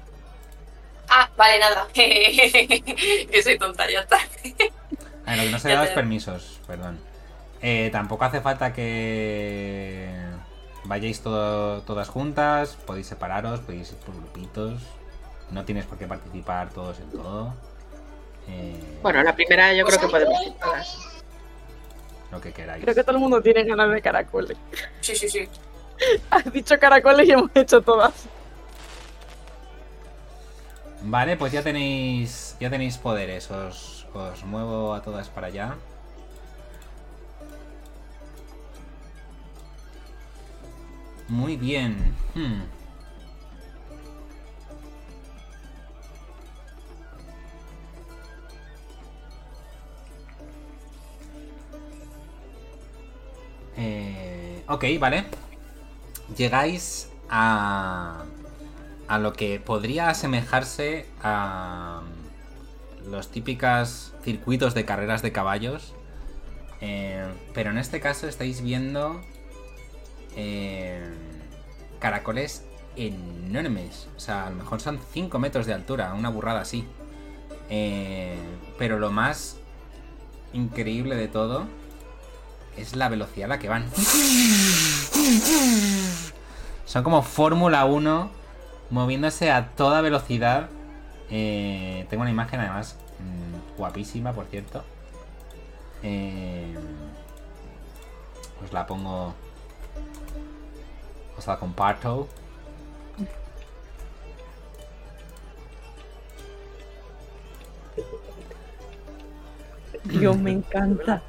Ah, vale, nada. [laughs] que soy tonta, ya está. Ah, lo que no se Ya da te- es permisos, perdón. Eh, tampoco hace falta que vayáis todo- todas juntas, podéis separaros, podéis ir por grupitos. No tienes por qué participar todos en todo. Eh, Bueno, la primera yo creo que podemos ir todas. Lo que queráis. Creo que todo el mundo tiene ganas de caracoles. Sí, sí, sí. [laughs] Has dicho caracoles y hemos hecho todas. Vale, pues ya tenéis. Ya tenéis poderes. Os, os muevo a todas para allá. Muy bien. Hmm. Eh, ok, vale. Llegáis a, a lo que podría asemejarse a los típicos circuitos de carreras de caballos. Eh, pero en este caso estáis viendo eh, caracoles enormes. O sea, a lo mejor son 5 metros de altura, una burrada así. Eh, pero lo más increíble de todo es la velocidad a la que van. Son como Fórmula 1 moviéndose a toda velocidad. Eh, tengo una imagen además mm, guapísima, por cierto. Eh, os la pongo. Os la comparto. Dios, me encanta.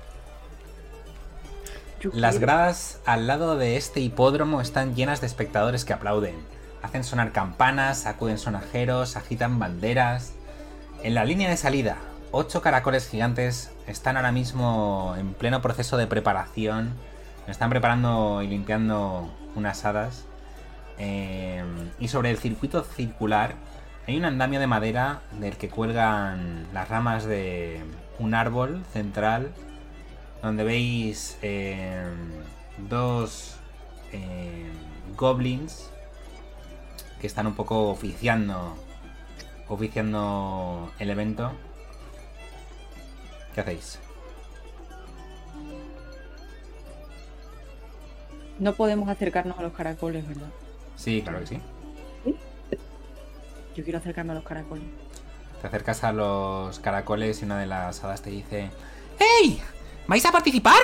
Las gradas al lado de este hipódromo están llenas de espectadores que aplauden. Hacen sonar campanas, sacuden sonajeros, agitan banderas. En la línea de salida, ocho caracoles gigantes están ahora mismo en pleno proceso de preparación. Están preparando y limpiando unas hadas. Eh, y sobre el circuito circular hay un andamio de madera del que cuelgan las ramas de un árbol central donde veis eh, dos eh, goblins que están un poco oficiando oficiando el evento. ¿Qué hacéis? No podemos acercarnos a los caracoles, ¿verdad? Sí, claro que sí. Yo quiero acercarme a los caracoles. Te acercas a los caracoles y una de las hadas te dice: ¡Ey! ¿Vais a participar?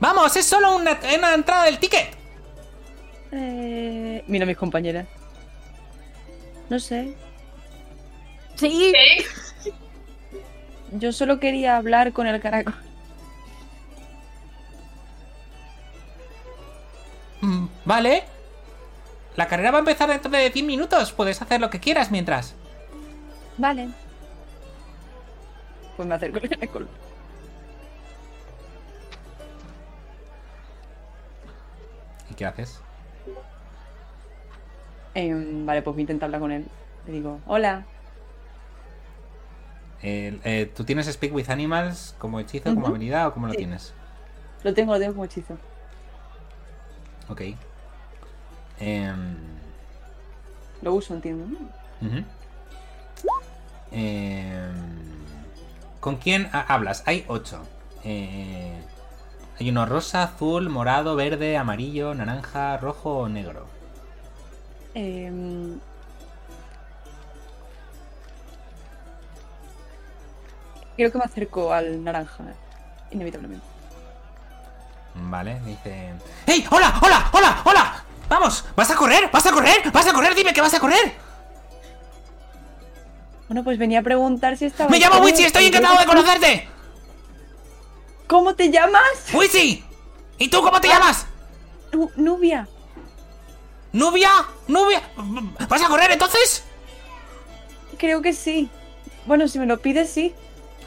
Vamos, es solo una, una entrada del ticket. Eh, mira a mis compañeras. No sé. Sí, ¿Sí? Yo solo quería hablar con el caracol. Vale. La carrera va a empezar dentro de 10 minutos. Puedes hacer lo que quieras mientras. Vale. Pues me acerco al caracol. ¿Y qué haces? Em, vale, pues voy a intentar hablar con él. Le digo, hola. Eh, eh, ¿Tú tienes Speak with Animals como hechizo, como habilidad o cómo lo tienes? Lo tengo, lo tengo como hechizo. Ok. Em, Lo uso, entiendo. Em, ¿Con quién ha- hablas? Hay ocho. Eh, hay uno rosa, azul, morado, verde, amarillo, naranja, rojo o negro. Em, Creo que me acerco al naranja, inevitablemente. Vale, dice. ¡Ey! ¡Hola! ¡Hola! ¡Hola! ¡Hola! ¡Vamos! ¿Vas a correr? ¿Vas a correr? ¿Vas a correr? Dime que vas a correr. Bueno, pues venía a preguntar si estaba. Me llamo Wichi, estoy encantado de conocerte. ¿Cómo te llamas? Wichi. ¿Y tú cómo te llamas? Nu- Nubia. ¿Nubia? ¿Nubia? ¿Vas a correr entonces? Creo que sí. Bueno, si me lo pides, sí.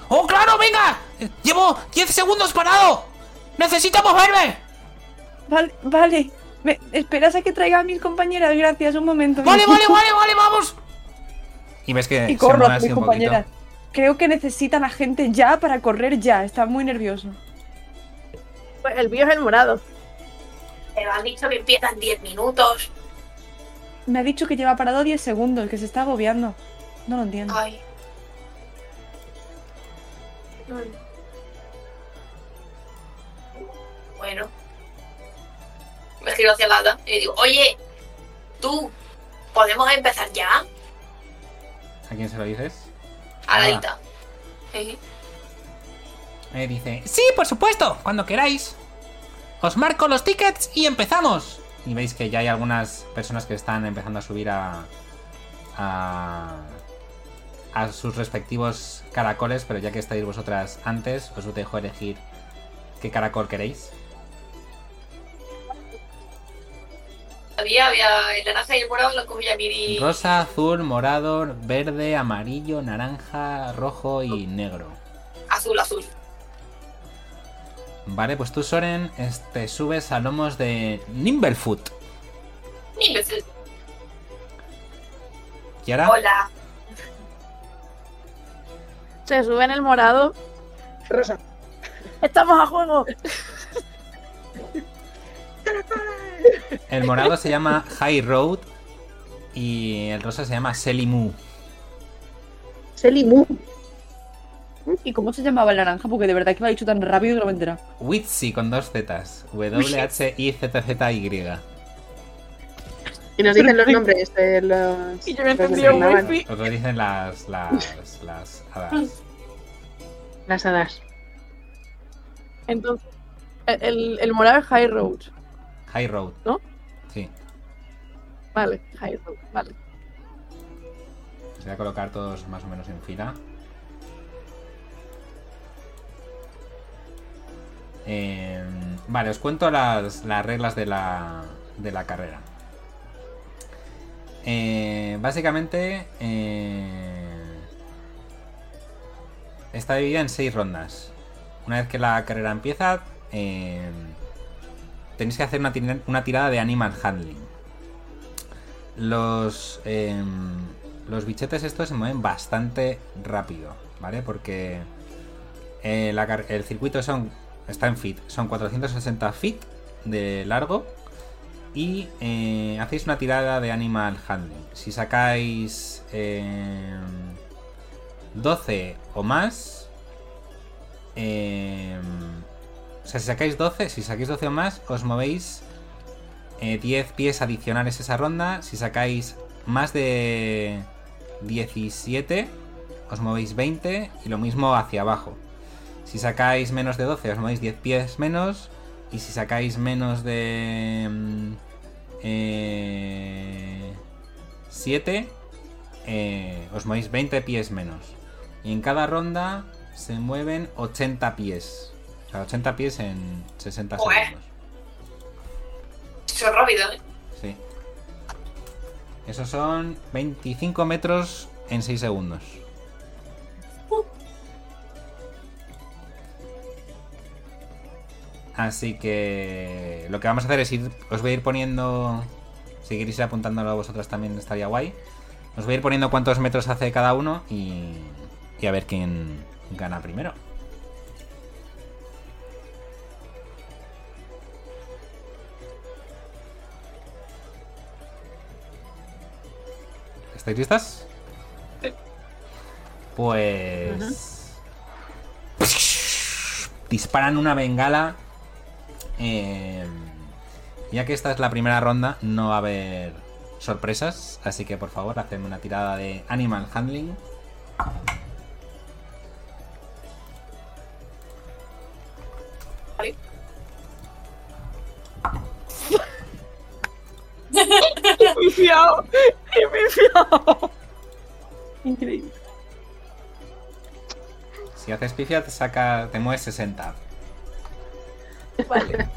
¡Oh, claro! ¡Venga! Llevo 10 segundos parado. ¡Necesito moverme! Vale, vale. Me, ¿Esperas a que traiga a mis compañeras? Gracias, un momento. Vale, vale, [laughs] vale, vale, vamos. Y ves que Y se corro a mis compañeras. Creo que necesitan a gente ya para correr ya. Está muy nervioso. pues el mío es el morado. Pero han dicho que empiezan 10 minutos. Me ha dicho que lleva parado 10 segundos, que se está agobiando. No lo entiendo. Ay. Bueno. Me giro hacia la hada y digo, oye, tú, ¿podemos empezar ya? ¿A quién se lo dices? A la Ah. Sí. Eh, dice, sí, por supuesto, cuando queráis. Os marco los tickets y empezamos. Y veis que ya hay algunas personas que están empezando a subir a. a. a sus respectivos caracoles, pero ya que estáis vosotras antes, os dejo elegir qué caracol queréis. Había, había el naranja y el morado, a mí. Rosa, azul, morado, verde, amarillo, naranja, rojo y negro. Azul, azul. Vale, pues tú, Soren, este, subes a lomos de Nimblefoot. Nimblefoot. ¿Y ahora? Hola. Se sube en el morado. Rosa. ¡Estamos a juego! [laughs] El morado se llama High Road y el rosa se llama Selimu. Selimu. ¿Y cómo se llamaba el naranja? Porque de verdad que me ha dicho tan rápido que no me he enterado. Witsi con dos Zetas. W-H-I-Z-Z-Y. Y nos dicen los nombres de los. Y yo me sonaban. wifi. Os lo dicen las, las, las hadas. Las hadas. Entonces, el, el morado es High Road. High Road. ¿No? Sí. Vale, High Road, vale. Voy a colocar todos más o menos en fila. Eh, vale, os cuento las, las reglas de la, de la carrera. Eh, básicamente eh, está dividida en seis rondas. Una vez que la carrera empieza, eh, tenéis que hacer una, tira- una tirada de animal handling. Los, em, los bichetes estos se mueven bastante rápido, ¿vale? Porque eh, el circuito está en feet, son 460 feet de largo y eh, hacéis una tirada de animal handling. Si sacáis em, 12 o más, em, o sea, si sacáis 12, si sacáis 12 o más, os movéis eh, 10 pies adicionales esa ronda. Si sacáis más de 17, os movéis 20 y lo mismo hacia abajo. Si sacáis menos de 12, os movéis 10 pies menos. Y si sacáis menos de mm, eh, 7, eh, os movéis 20 pies menos. Y en cada ronda se mueven 80 pies. Sea, 80 pies en 60 Joder. segundos. Eso es rápido, ¿eh? Sí. Esos son 25 metros en 6 segundos. Así que lo que vamos a hacer es ir, os voy a ir poniendo, si queréis ir apuntándolo a vosotras también estaría guay. Os voy a ir poniendo cuántos metros hace cada uno y, y a ver quién gana primero. ¿Estáis listas? Pues. [laughs] Disparan una bengala. eh, ya que esta es la primera ronda, no va a haber sorpresas. Así que por favor, hacedme una tirada de Animal Handling. Vale. Increíble. Si haces pifia, te saca. te mueves 60. Vale.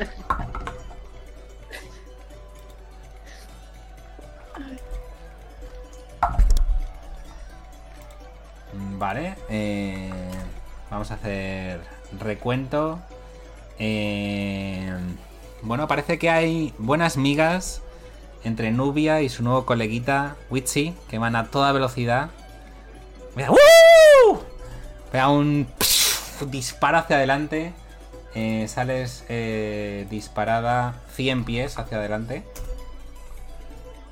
Vale. eh, vamos a hacer recuento. Eh, bueno, parece que hay buenas migas entre Nubia y su nuevo coleguita Witchy, que van a toda velocidad. Mira, ¡uh! Pega un disparo hacia adelante. Eh, sales eh, disparada 100 pies hacia adelante.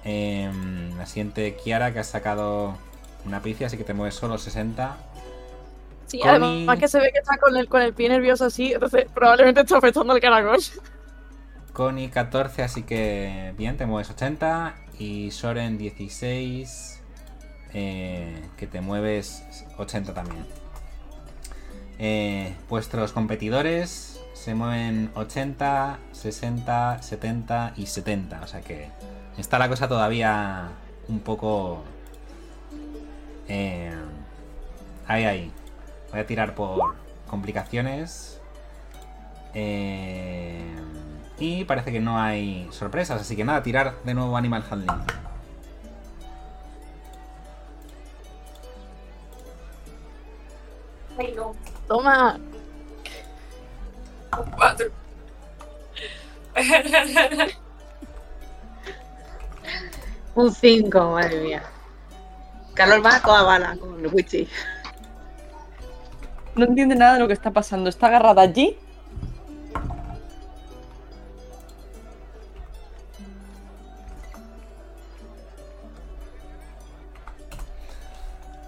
Eh, la siguiente Kiara que has sacado una pifia, así que te mueves solo 60. Sí, Connie- además que se ve que está con el, con el pie nervioso así, entonces probablemente está afectando al caracol. Connie 14, así que bien, te mueves 80. Y Soren 16, eh, que te mueves 80 también. Eh, vuestros competidores se mueven 80, 60, 70 y 70. O sea que está la cosa todavía un poco... eh, ahí, ahí. Voy a tirar por complicaciones. Eh, y parece que no hay sorpresas. Así que nada, tirar de nuevo Animal Handling. Ay, no. Toma. Cuatro. Un 5, madre mía. Carlos va a toda bala con el Wichi. No entiende nada de lo que está pasando. Está agarrada allí.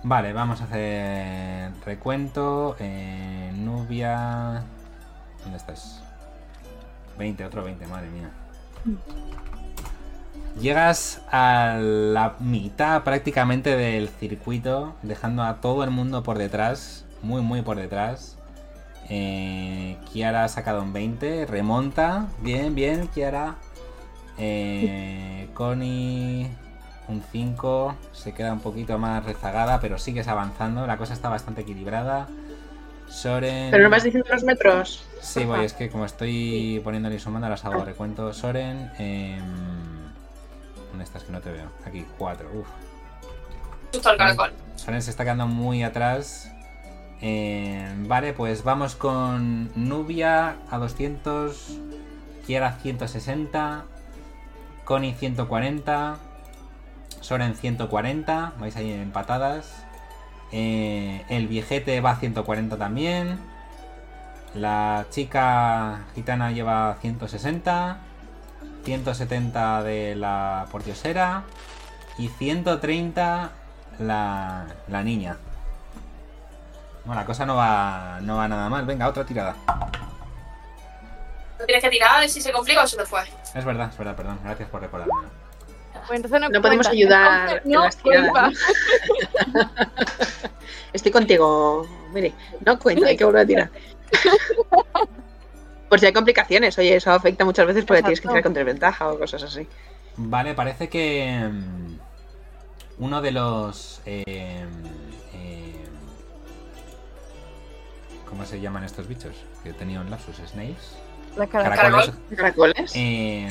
Vale, vamos a hacer recuento. Eh, Nubia. ¿Dónde estás? 20, otro 20, madre mía. Llegas a la mitad prácticamente del circuito, dejando a todo el mundo por detrás, muy, muy por detrás. Eh, Kiara ha sacado un 20, remonta. Bien, bien, Kiara. Eh, Connie un 5, se queda un poquito más rezagada, pero sigues avanzando. La cosa está bastante equilibrada. Soren. Pero no me has diciendo los metros. Sí, voy, es que como estoy poniéndole y sumando, las hago recuento. Soren. em, ¿Dónde estás? Que no te veo. Aquí, 4. Uf. Justo al caracol. Soren se está quedando muy atrás. Eh, vale, pues vamos con Nubia a 200. Kiara 160. Connie 140. Soren 140. Vais ahí empatadas. Eh, el viejete va a 140 también. La chica gitana lleva 160. 170 de la portiosera. Y 130 la, la niña. Bueno, la cosa no va, no va nada mal. Venga, otra tirada. No tienes que tirar a ver si se complica o se te fue. Es verdad, es verdad, perdón. Gracias por recordármelo. Pues entonces no, No podemos ayudar Entonces, tiradas, cuenta. [laughs] Estoy contigo. Mire, no cuenta, hay que volver a tirar. [laughs] Por si hay complicaciones, oye, eso afecta muchas veces porque tienes que tirar con desventaja o cosas así. Vale, parece que mm, uno de los... eh, eh, ¿Cómo se llaman estos bichos? Que he tenido en lapsus, snails. La cara- Caracoles. ¿Caracoles? Eh,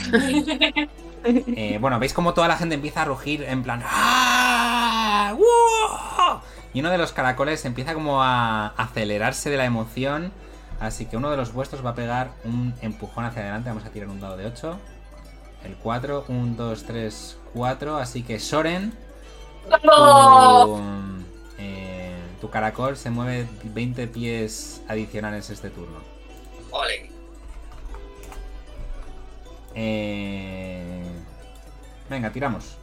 eh, bueno, veis como toda la gente empieza a rugir en plan... ¡Ah! ¡Wow! Y uno de los caracoles empieza como a acelerarse de la emoción. Así que uno de los vuestros va a pegar un empujón hacia adelante. Vamos a tirar un dado de 8. El 4, 1, 2, 3, 4. Así que Soren, ¡No! tu, eh, tu caracol se mueve 20 pies adicionales este turno. Ole. Eh... Venga, tiramos.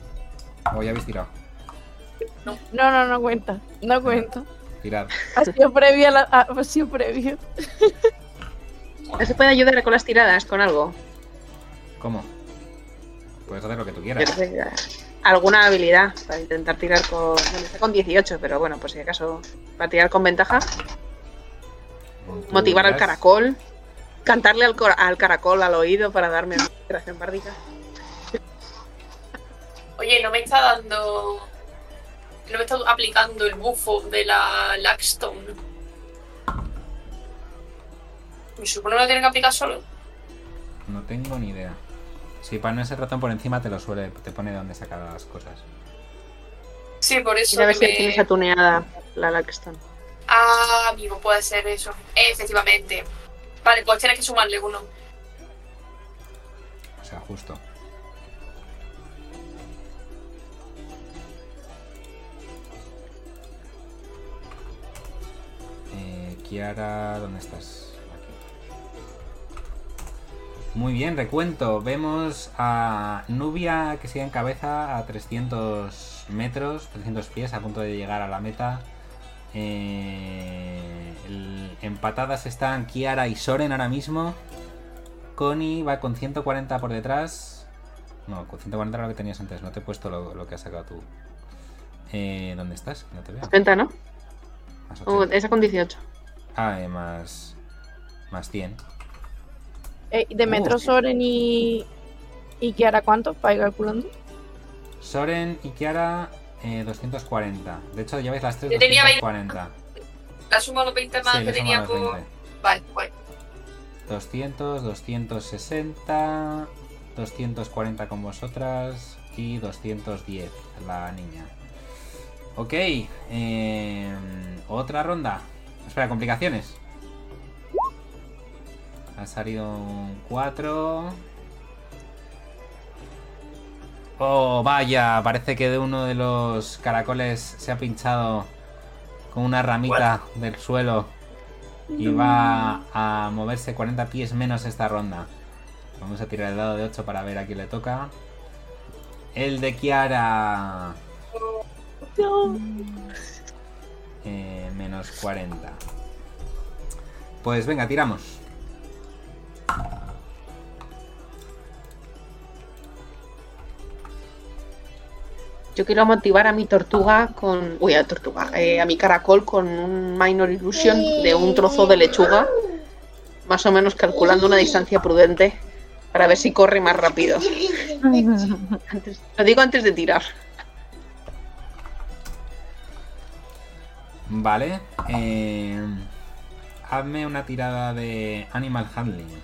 O ya habéis tirado. No, no, no cuenta. No cuenta. Tirad. Ha sido previo. la- Ha sido previo. ¿No se puede ayudar con las tiradas, con algo? ¿Cómo? Puedes hacer lo que tú quieras. alguna habilidad para intentar tirar con... Bueno, está con 18, pero bueno, por si acaso, para tirar con ventaja, motivar al caracol, cantarle al, cor- al caracol al oído para darme una inspiración bárdica. Oye, no me está dando. No me está aplicando el bufo de la Lackstone. Me supone que lo tiene que aplicar solo. No tengo ni idea. Si pones el ratón por encima te lo suele, te pone de dónde sacar las cosas. Sí, por eso. Mira a ver que si me- tienes atuneada la Laxton. Ah, amigo, puede ser eso. Efectivamente. Vale, pues tienes que sumarle uno. O sea, justo. Kiara, ¿dónde estás? Aquí. Muy bien, recuento. Vemos a Nubia que sigue en cabeza a 300 metros, 300 pies, a punto de llegar a la meta. Eh, el- empatadas están Kiara y Soren ahora mismo. Connie va con 140 por detrás. No, con 140 era lo que tenías antes. No te he puesto lo, lo que has sacado tú. Eh, ¿Dónde estás? No te veo. 80, ¿no? Uh, 80. esa con 18. Ah, eh, más. Más 100. Eh, de Metro Oh. Soren y. ¿Y Kiara cuánto? Para ir calculando. Soren y Kiara, eh, 240. De hecho, lleváis las tres Yo tenía 20. 240. La suma los 20 más Sí, que tenía por. 20. Vale, bueno. 200, 260, 240 con vosotras y 210 la niña. Ok, eh, otra ronda. Espera, complicaciones. Ha salido un 4. Oh, vaya, parece que de uno de los caracoles se ha pinchado con una ramita del suelo y va a moverse 40 pies menos esta ronda. Vamos a tirar el dado de 8 para ver a quién le toca. El de Kiara. Eh, menos 40. Pues venga, tiramos. Yo quiero motivar a mi tortuga con. Uy, a tortuga. eh, a mi caracol con un Minor Illusion de un trozo de lechuga. Más o menos calculando una distancia prudente. Para ver si corre más rápido. Antes- [laughs] lo digo antes de tirar. Vale. eh, hazme una tirada de Animal Handling. [laughs]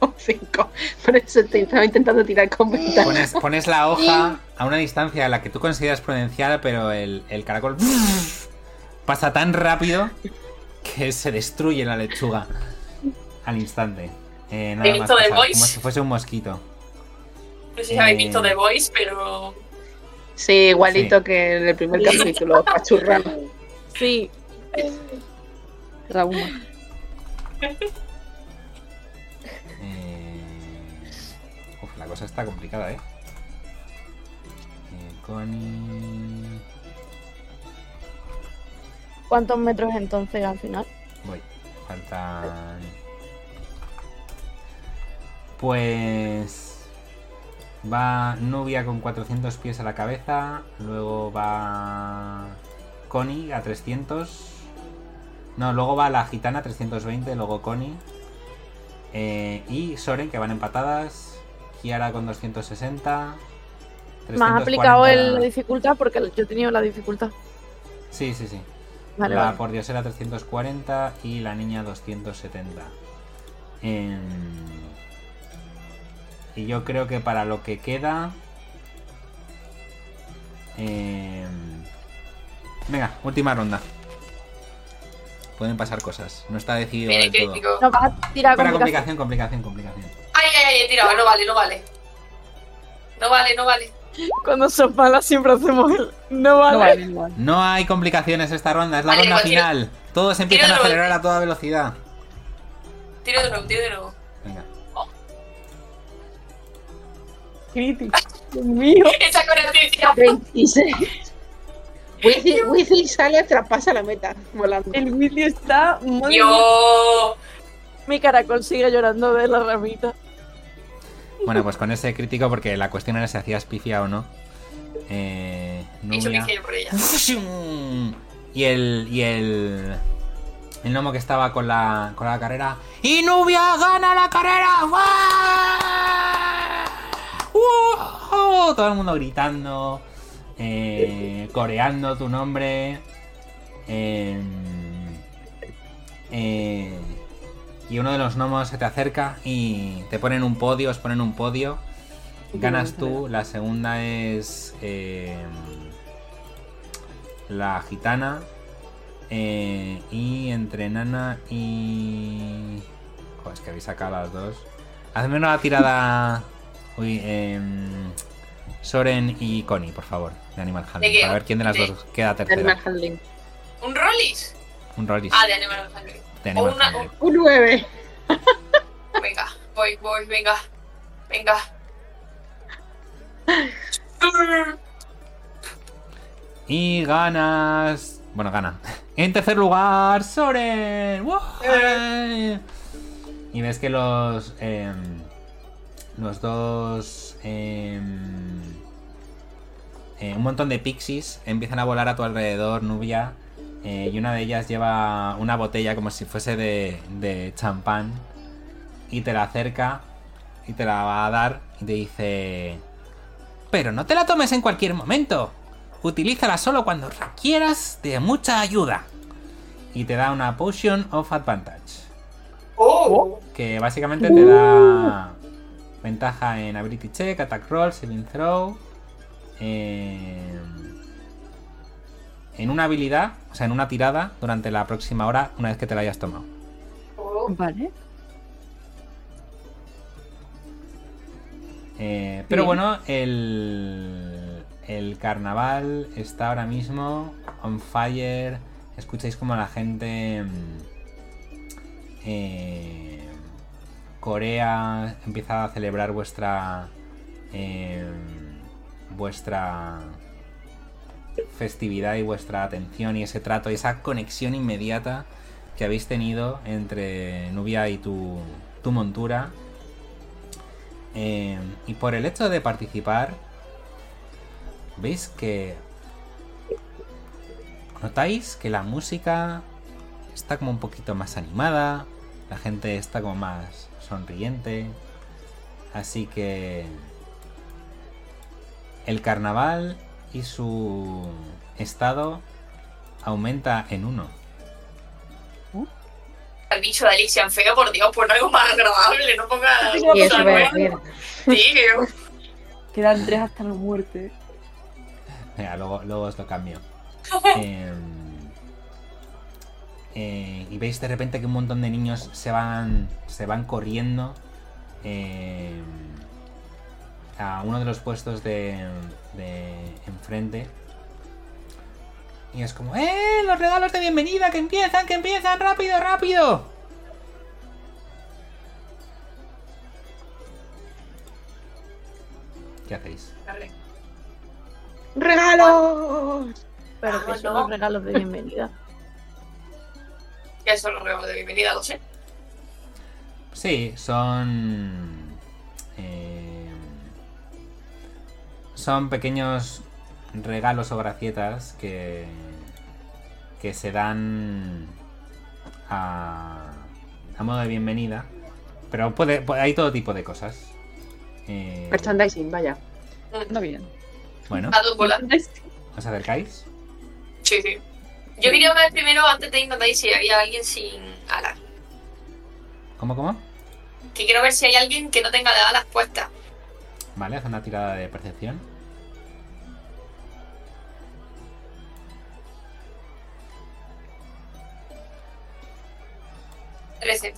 Un 5. Por eso te- estaba intentando tirar con ventaja. Pones, pones la hoja a una distancia a la que tú consideras prudencial, pero el, el caracol pasa tan rápido que se destruye la lechuga al instante. Eh, nada He más visto The pasar, Voice. como si fuese un mosquito. No sé si habéis Eh. visto The Voice, pero. Sí, igualito que en el primer capítulo, pachurrano. Sí, Trauma. Eh, Uf, la cosa está complicada, ¿eh? eh Connie... ¿cuántos metros entonces al final? Voy. Faltan. Pues. Va Nubia con 400 pies a la cabeza. Luego va. Connie a 300. No, luego va la gitana a 320. Luego Connie. Eh, y Soren, que van empatadas. Kiara con 260. Me has aplicado el- la 340. dificultad porque yo he tenido la dificultad. Sí, sí, sí. Vale, la vale. pordiosera 340 y la niña 270. Em, y yo creo que para lo que queda... em, venga, última ronda. Pueden pasar cosas. No está decidido Viene del todo. crítico. No vas a tirar Espera, complicación. complicación, complicación, complicación. Ay, ay, ay, he tirado. No vale, no vale. No vale, no vale. Cuando son malas siempre hacemos el. No vale. No vale, no vale. No hay complicaciones esta ronda, es la Vale, ronda pues final. Todos empiezan a acelerar a toda velocidad. Tiro de nuevo, tiro de nuevo. Venga. Crítico. Dios mío. Esa coherencia. 26. Wizzly, Wizzly sale, traspasa la meta, volando. El vídeo está muy. Yo. Mi caracol sigue llorando de la ramita. Bueno, pues con ese crítico, porque la cuestión era si hacías pifia o no. Eh, Nubia. que por ella. Y el. Y el. El gnomo que estaba con la, con la carrera. ¡Y Nubia gana la carrera! ¡Guau! ¡Uh! Todo el mundo gritando. eh, coreando tu nombre. eh, eh, y uno de los gnomos se te acerca y te ponen un podio, os ponen un podio. Ganas tú, la segunda es eh, la gitana. eh, y entre Nana y... Joder, es que habéis sacado las dos. Hazme una tirada... Uy, em, Soren y Connie, por favor, de Animal Handling. qué? Para ver quién de las De- dos queda Animal tercera. Handling. ¿Un Rollis? Un Rollis Ah, de Animal Handling. de Animal una- Handling. Un 9. [laughs] Venga, voy, voy, venga. Venga. [laughs] Y ganas. Bueno, gana. [laughs] En tercer lugar, Soren. ¡Wow! Y ves que los. em, los dos. em, eh, un montón de pixies empiezan a volar a tu alrededor, Nubia, eh, y una de ellas lleva una botella como si fuese de, de champán y te la acerca y te la va a dar y te dice... Pero no te la tomes en cualquier momento. Utilízala solo cuando requieras de mucha ayuda. Y te da una Potion of Advantage. ¡Oh! Que básicamente te da ventaja en Ability Check, Attack Roll, Saving Throw. eh, en una habilidad, o sea, en una tirada durante la próxima hora, una vez que te la hayas tomado. Vale. Eh, pero Bien. bueno, el, el carnaval está ahora mismo on fire. Escucháis como la gente. mm, eh, Corea empieza a celebrar vuestra. eh, vuestra festividad y vuestra atención y ese trato y esa conexión inmediata que habéis tenido entre Nubia y tu, tu montura. Eh, y por el hecho de participar, veis que notáis que la música está como un poquito más animada, la gente está como más sonriente, así que el carnaval y su estado aumenta en uno. El bicho de Alicia en feo, por Dios, pon algo más agradable, no ponga. [laughs] Y eso, cosas ver, nuevas. mierda. Sí, que- Quedan tres hasta la muerte. [laughs] Venga, luego, luego os lo cambio. [laughs] Eh, eh, y veis de repente que un montón de niños se van, se van corriendo eh, a uno de los puestos de, de enfrente. Y es como, ¡eh! Los regalos de bienvenida, que empiezan, que empiezan, rápido, rápido. ¿Qué hacéis? ¡Regalos! Pero que son los regalos de bienvenida. Que son los regalos de bienvenida, lo sé. Sí, son. eh, son pequeños regalos o gracietas que. que se dan. a. a modo de bienvenida. Pero puede, puede- hay todo tipo de cosas. Eh, Merchandising, vaya. No bien. bueno. ¿os acercáis? Sí, sí. Yo quería ver primero, antes de irnos de ahí, si había alguien sin alas. ¿Cómo, cómo? Que quiero ver si hay alguien que no tenga las alas puestas. Vale, haz una tirada de percepción. Trece.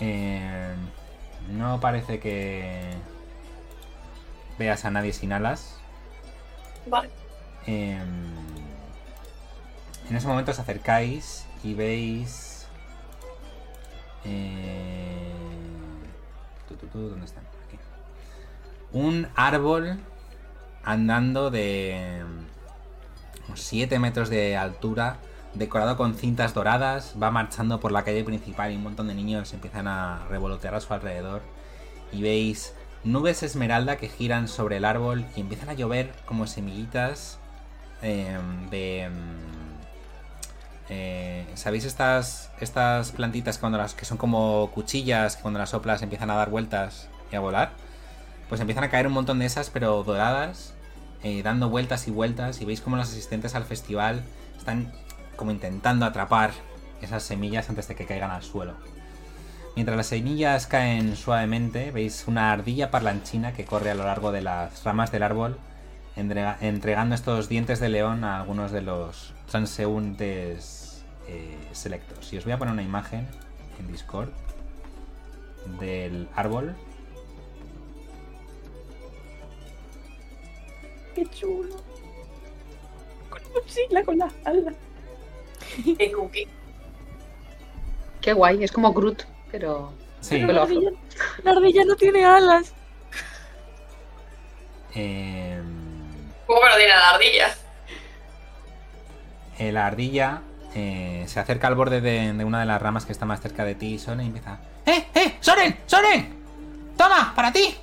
Eh, no parece que veas a nadie sin alas. Vale. Eh, en ese momento os acercáis y veis. eh, ¿Dónde están? Aquí. Un árbol andando de 7 metros de altura, decorado con cintas doradas, va marchando por la calle principal y un montón de niños empiezan a revolotear a su alrededor. Y veis nubes esmeralda que giran sobre el árbol y empiezan a llover como semillitas eh, de... eh, ¿Sabéis estas, plantitas cuando las, que son como cuchillas que cuando las soplas empiezan a dar vueltas y a volar? Pues empiezan a caer un montón de esas, pero doradas, eh, dando vueltas y vueltas. Y veis como los asistentes al festival están como intentando atrapar esas semillas antes de que caigan al suelo. Mientras las semillas caen suavemente, veis una ardilla parlanchina que corre a lo largo de las ramas del árbol, entrega- entregando estos dientes de león a algunos de los transeúntes eh, selectos. Y os voy a poner una imagen en Discord del árbol. Qué chulo. Con mochila, con las alas. Qué cookie. Qué guay, es como Groot, pero. Sí, Pero la, ardilla, la ardilla no tiene alas. eh, ¿Cómo que no tiene la ardilla? Eh, la ardilla eh, se acerca al borde de, de una de las ramas que está más cerca de ti, Soren, y empieza. ¡Eh, eh! ¡Soren! ¡Soren! ¡Toma! ¡Para ti!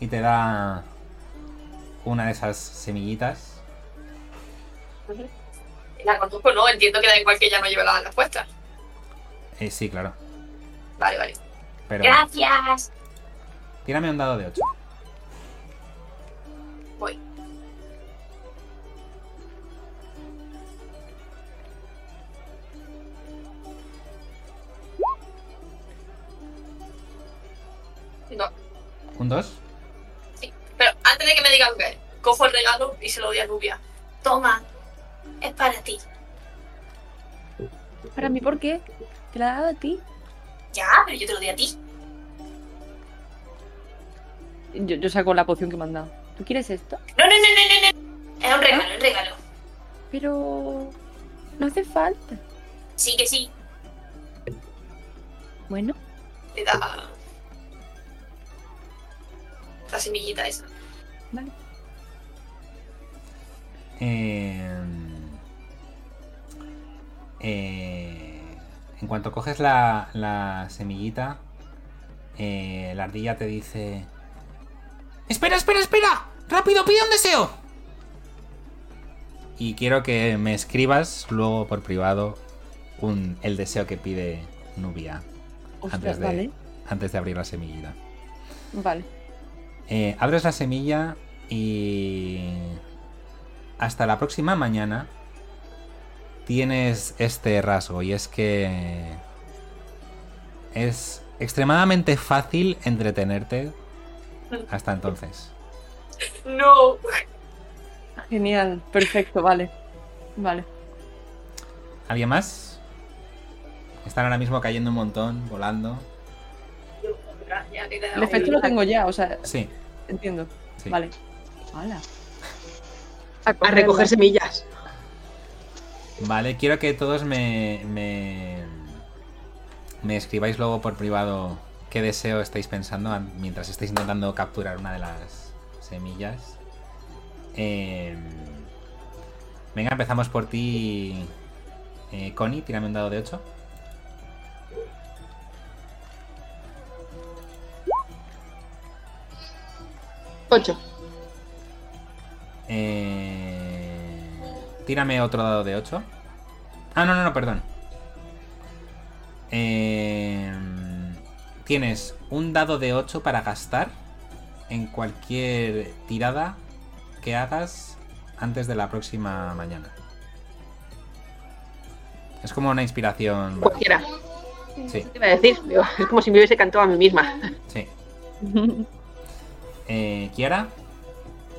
Y te da una de esas semillitas. La conozco, no, entiendo que da igual que ella no lleve las alas puestas. Eh, sí, claro. Vale, vale. Pero Gracias. tírame un dado de 8. No, ¿Un 2? sí. Pero antes de que me digan qué, cojo el regalo y se lo doy a Nubia. Toma, es para ti. ¿Para mí por qué? ¿Te la he dado a ti? Ya, pero yo te lo doy a ti. Yo, yo saco la poción que me han dado. ¿Tú quieres esto? No, no, no, no, no, no. Es un regalo, un regalo. Pero... No hace falta. Sí que sí. Bueno, Le da la semillita esa. vale. Eh, eh, en cuanto coges la, la semillita, eh, la ardilla te dice... ¡Espera, espera, espera! ¡Rápido, pide un deseo! Y quiero que me escribas luego por privado un, el deseo que pide Nubia Ostras, antes de, vale. antes de abrir la semillita. Vale. Eh, abres la semilla y hasta la próxima mañana tienes este rasgo y es que es extremadamente fácil entretenerte hasta entonces. No. Genial, perfecto, vale. Vale. ¿Alguien más? Están ahora mismo cayendo un montón, volando. El efecto lo tengo ya, o sea, Sí, entiendo. sí. Vale. Hala. A recoger semillas. Vale, quiero que todos me, me, me escribáis luego por privado qué deseo estáis pensando an- mientras estáis intentando capturar una de las semillas. Eh, venga, empezamos por ti, eh, Connie, tírame un dado de 8. Ocho. Eh, tírame otro dado de 8. Ah, no, no, no, perdón. Eh, tienes un dado de 8 para gastar en cualquier tirada que hagas antes de la próxima mañana. Es como una inspiración. Cualquiera. Sí, ¿Qué iba a decir? Digo, es como si me hubiese cantado a mí misma. sí. [laughs] Eh, Kiara,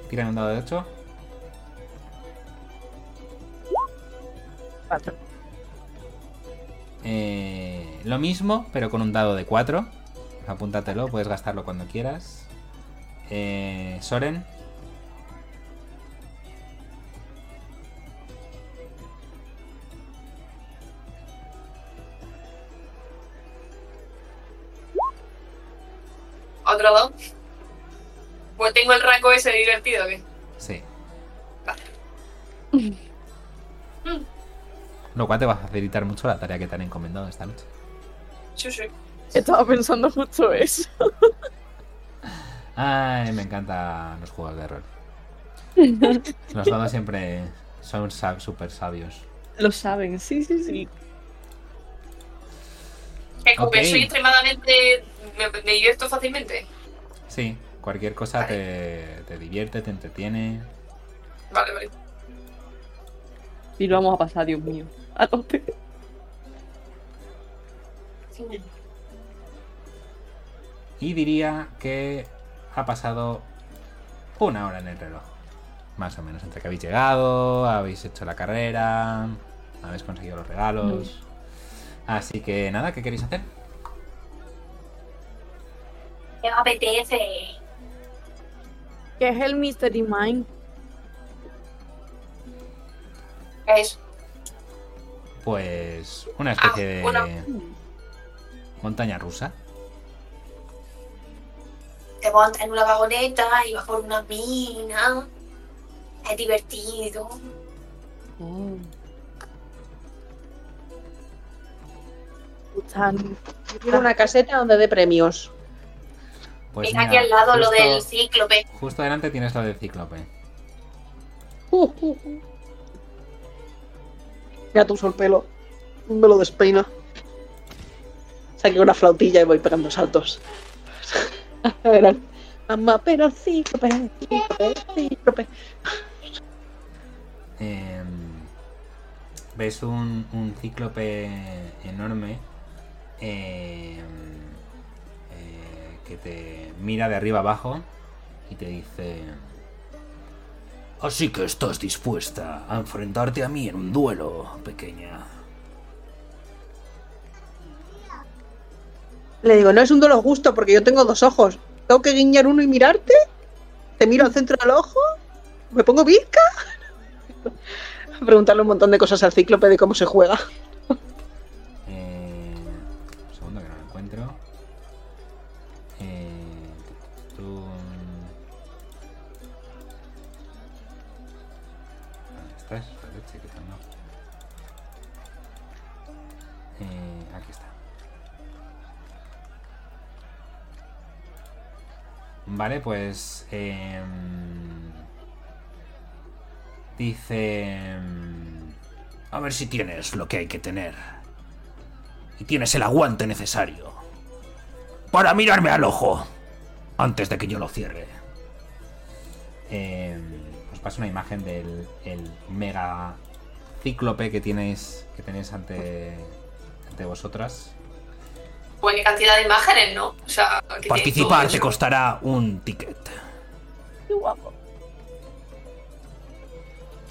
tírame un dado de 8. Cuatro. Eh, lo mismo, pero con un dado de 4. Apúntatelo, puedes gastarlo cuando quieras. Eh, Soren, Otro dos. Pues tengo el rango ese divertido, ¿qué? sí. Vale. Lo cual te va a facilitar mucho la tarea que te han encomendado esta noche. Sí, sí. Estaba pensando justo eso. Ay, me encantan los juegos de rol. [laughs] Los dados siempre son súper sabios. Lo saben, sí, sí, sí. Que como soy extremadamente. Me, me divierto fácilmente. Sí, cualquier cosa Vale. te, te divierte, te entretiene. Vale, vale. Y lo vamos a pasar, Dios mío. A tope. Y diría que ha pasado una hora en el reloj. Más o menos, entre que habéis llegado, habéis hecho la carrera, habéis conseguido los regalos. Así que nada, ¿qué queréis hacer? Me apetece. Que es el Mystery Mine. ¿Qué es? Pues una especie Ah, bueno. de montaña rusa. Te montas en una vagoneta y vas por una mina. Es divertido. Oh. Tan- Yo quiero una caseta donde dé premios. Pues Está aquí al lado lo justo- del cíclope. Justo delante tienes lo del cíclope. Uh, uh, uh. Mira tu uso el pelo. Me lo despeina. Saqué una flautilla y voy pegando saltos. A ver, al- mamá, pero cíclope, cíclope, cíclope. [laughs] Em, ves un, un cíclope enorme eh, que te mira de arriba abajo y te dice... Así que estás dispuesta a enfrentarte a mí en un duelo, pequeña. Le digo, no es un duelo justo porque yo tengo dos ojos. ¿Tengo que guiñar uno y mirarte? ¿Te miro al centro del ojo? ¿Me pongo bizca? [laughs] Preguntarle un montón de cosas al cíclope de cómo se juega. Pues... em, dice... em, A ver si tienes lo que hay que tener. Y tienes el aguante necesario. Para mirarme al ojo. Antes de que yo lo cierre. Eh, os paso una imagen del el mega cíclope que tenéis que tenéis ante, ante vosotras. Buena cantidad de imágenes, ¿no? O sea, que Participar te costará un ticket. Qué guapo.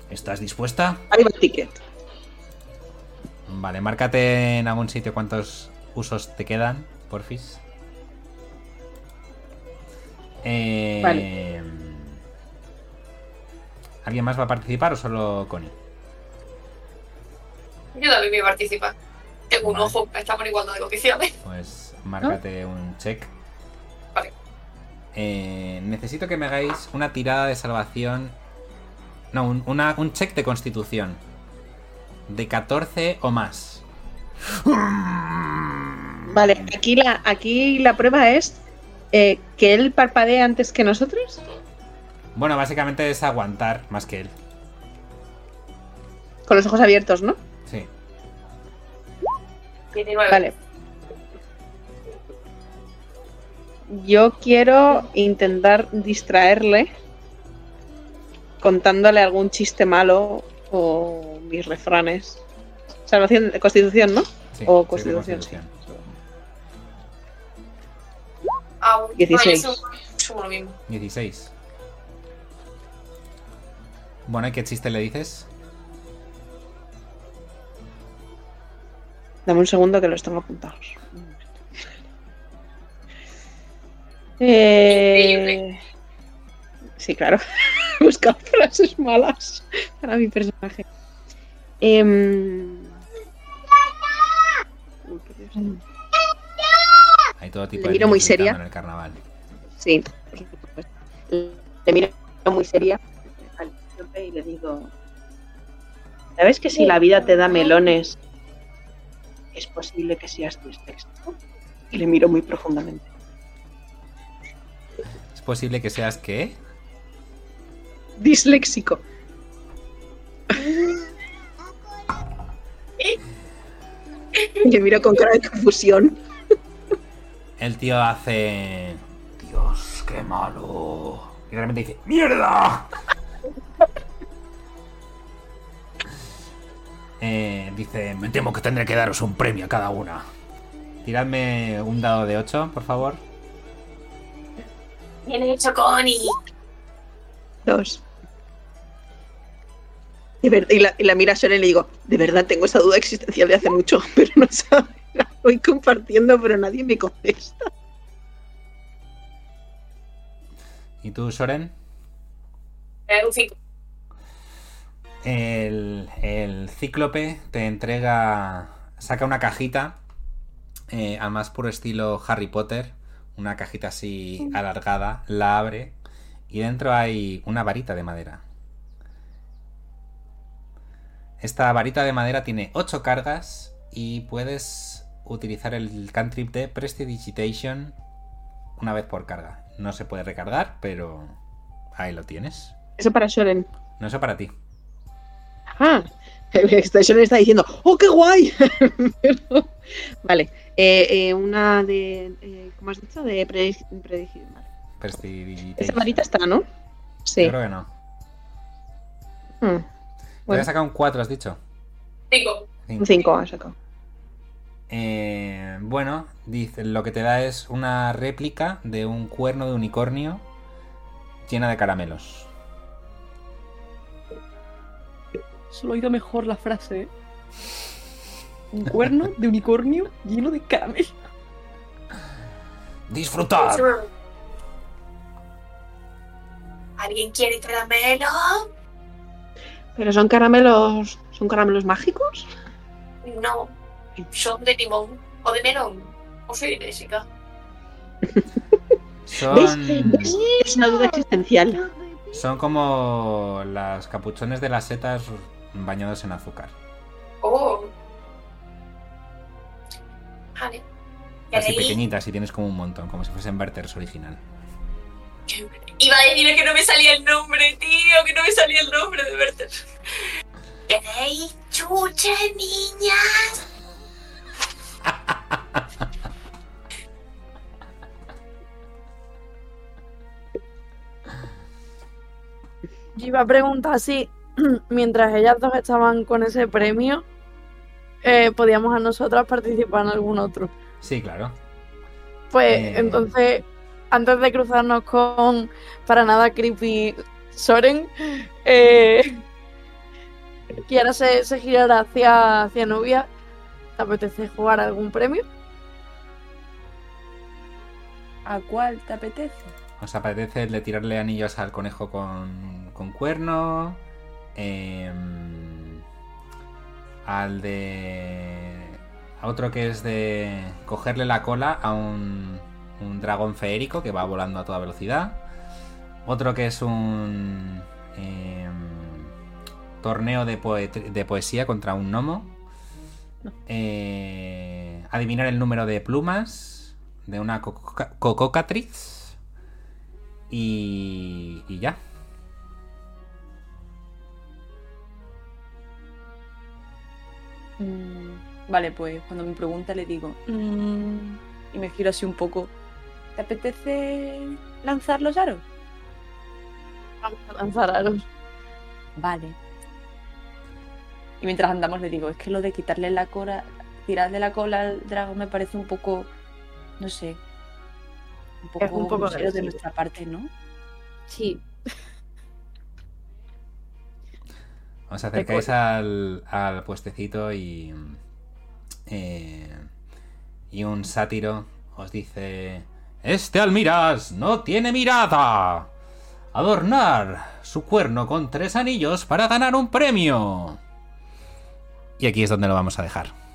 ¿Estás dispuesta? Ahí va el ticket. Vale, márcate en algún sitio cuántos usos te quedan, porfis. Eh, Vale. ¿Alguien más va a participar o solo Connie? Yo también voy a participar. Tengo un ojo, estamos en igualdad de condiciones. Pues márcate un check. Vale. Eh, necesito que me hagáis una tirada de salvación. No, un, una- un check de constitución. De 14 o más. Vale, aquí la, aquí la prueba es eh, que él parpadee antes que nosotros. Bueno, básicamente es aguantar más que él. Con los ojos abiertos, ¿no? Sí. 19. Vale. Yo quiero intentar distraerle contándole algún chiste malo o mis refranes. Salvación de constitución, ¿no? sí O sí, constitución, Ah, bueno, 16. yo sumo- sumo lo mismo. 16. Bueno, ¿y qué chiste le dices? Dame un segundo que los tengo apuntados. Eh... Sí, claro. [laughs] Buscar frases malas para mi personaje. Dios. Hay todo tipo Le de miro muy seria. en el carnaval. Sí. Le miro muy seria al y le digo: ¿Sabes que si la vida te da melones, es posible que seas disléxico? Y le miro muy profundamente. ¿Es posible que seas qué? Disléxico. Y [laughs] le miro con cara de confusión. El tío hace. Dios, qué malo. Y de repente dice: ¡Mierda! Eh, dice: Me temo que tendré que daros un premio a cada una. Tiradme un dado de 8, por favor. Bien hecho, Connie. Dos. De ver- y, la, y la mira a Soren y le digo, de verdad tengo esa duda existencial de hace mucho, [laughs] pero no sabe. La voy compartiendo, pero nadie me contesta. ¿Y tú, Soren? Eh, un 5. El, el cíclope te entrega. Saca una cajita. eh, al más puro estilo Harry Potter. Una cajita así alargada. La abre. Y dentro hay una varita de madera. Esta varita de madera tiene 8 cargas. Y puedes utilizar el cantrip de Prestidigitation una vez por carga. No se puede recargar, pero ahí lo tienes. Eso para Shoren. No eso para ti. Ah, Shoren está diciendo, ¡oh, qué guay! [laughs] Pero- vale, eh, eh, una de. eh, ¿Cómo has dicho? De predi- predigi- vale. Prestidigitation. Esa varita está, ¿no? Yo Sí. creo que no. Hmm, Te voy Bueno. a sacar un 4, has dicho. Cinco. Cinco. Un 5 ha sacado. Eh, bueno, dice, lo que te da es una réplica de un cuerno de unicornio llena de caramelos. Solo he oído mejor la frase. Un cuerno de unicornio lleno de caramelo. Disfrutad. ¿Alguien quiere caramelo? ¿Pero son caramelos. ¿Son caramelos mágicos? No. Son de limón o de melón. O soy Jessica. [laughs] Son, ¿Ves? Es una duda existencial. son como las capuchones de las setas bañados en azúcar. Oh. Vale. Así pequeñitas y tienes como un montón, como si fuesen Berters original. Iba a decir que no me salía el nombre, tío, que no me salía el nombre de Berter. ¿Queréis chuche, niñas? Yo iba a preguntar si [clears throat] mientras ellas dos estaban con ese premio, eh, podíamos a nosotras participar en algún otro. Sí, claro. Pues Eh. entonces, antes de cruzarnos con para nada creepy Soren, [laughs] eh, que ahora se, se girará hacia, hacia Nubia, ¿te apetece jugar algún premio? ¿A cuál te apetece? ¿Os apetece el de tirarle anillos al conejo con, con cuerno? Em, al de... A otro que es de cogerle la cola a un, un dragón feérico que va volando a toda velocidad. Otro que es un em, torneo de, de poesía contra un gnomo. Eh, adivinar el número de plumas de una cococa- cococatriz. Y, y ya. Mm, vale, pues cuando me pregunta le digo. "Mm", y me giro así un poco. ¿Te apetece lanzar los aros? Vamos a lanzar aros. Vale. Y mientras andamos le digo, es que lo de quitarle la cola, tirarle la cola al dragón me parece un poco, no sé, un poco, Es un poco de nuestra parte, ¿no? Sí. Os acercáis al, al puestecito y. eh, y un sátiro os dice: Este Almiras no tiene mirada. Adornar su cuerno con tres anillos para ganar un premio. Y aquí es donde lo vamos a dejar.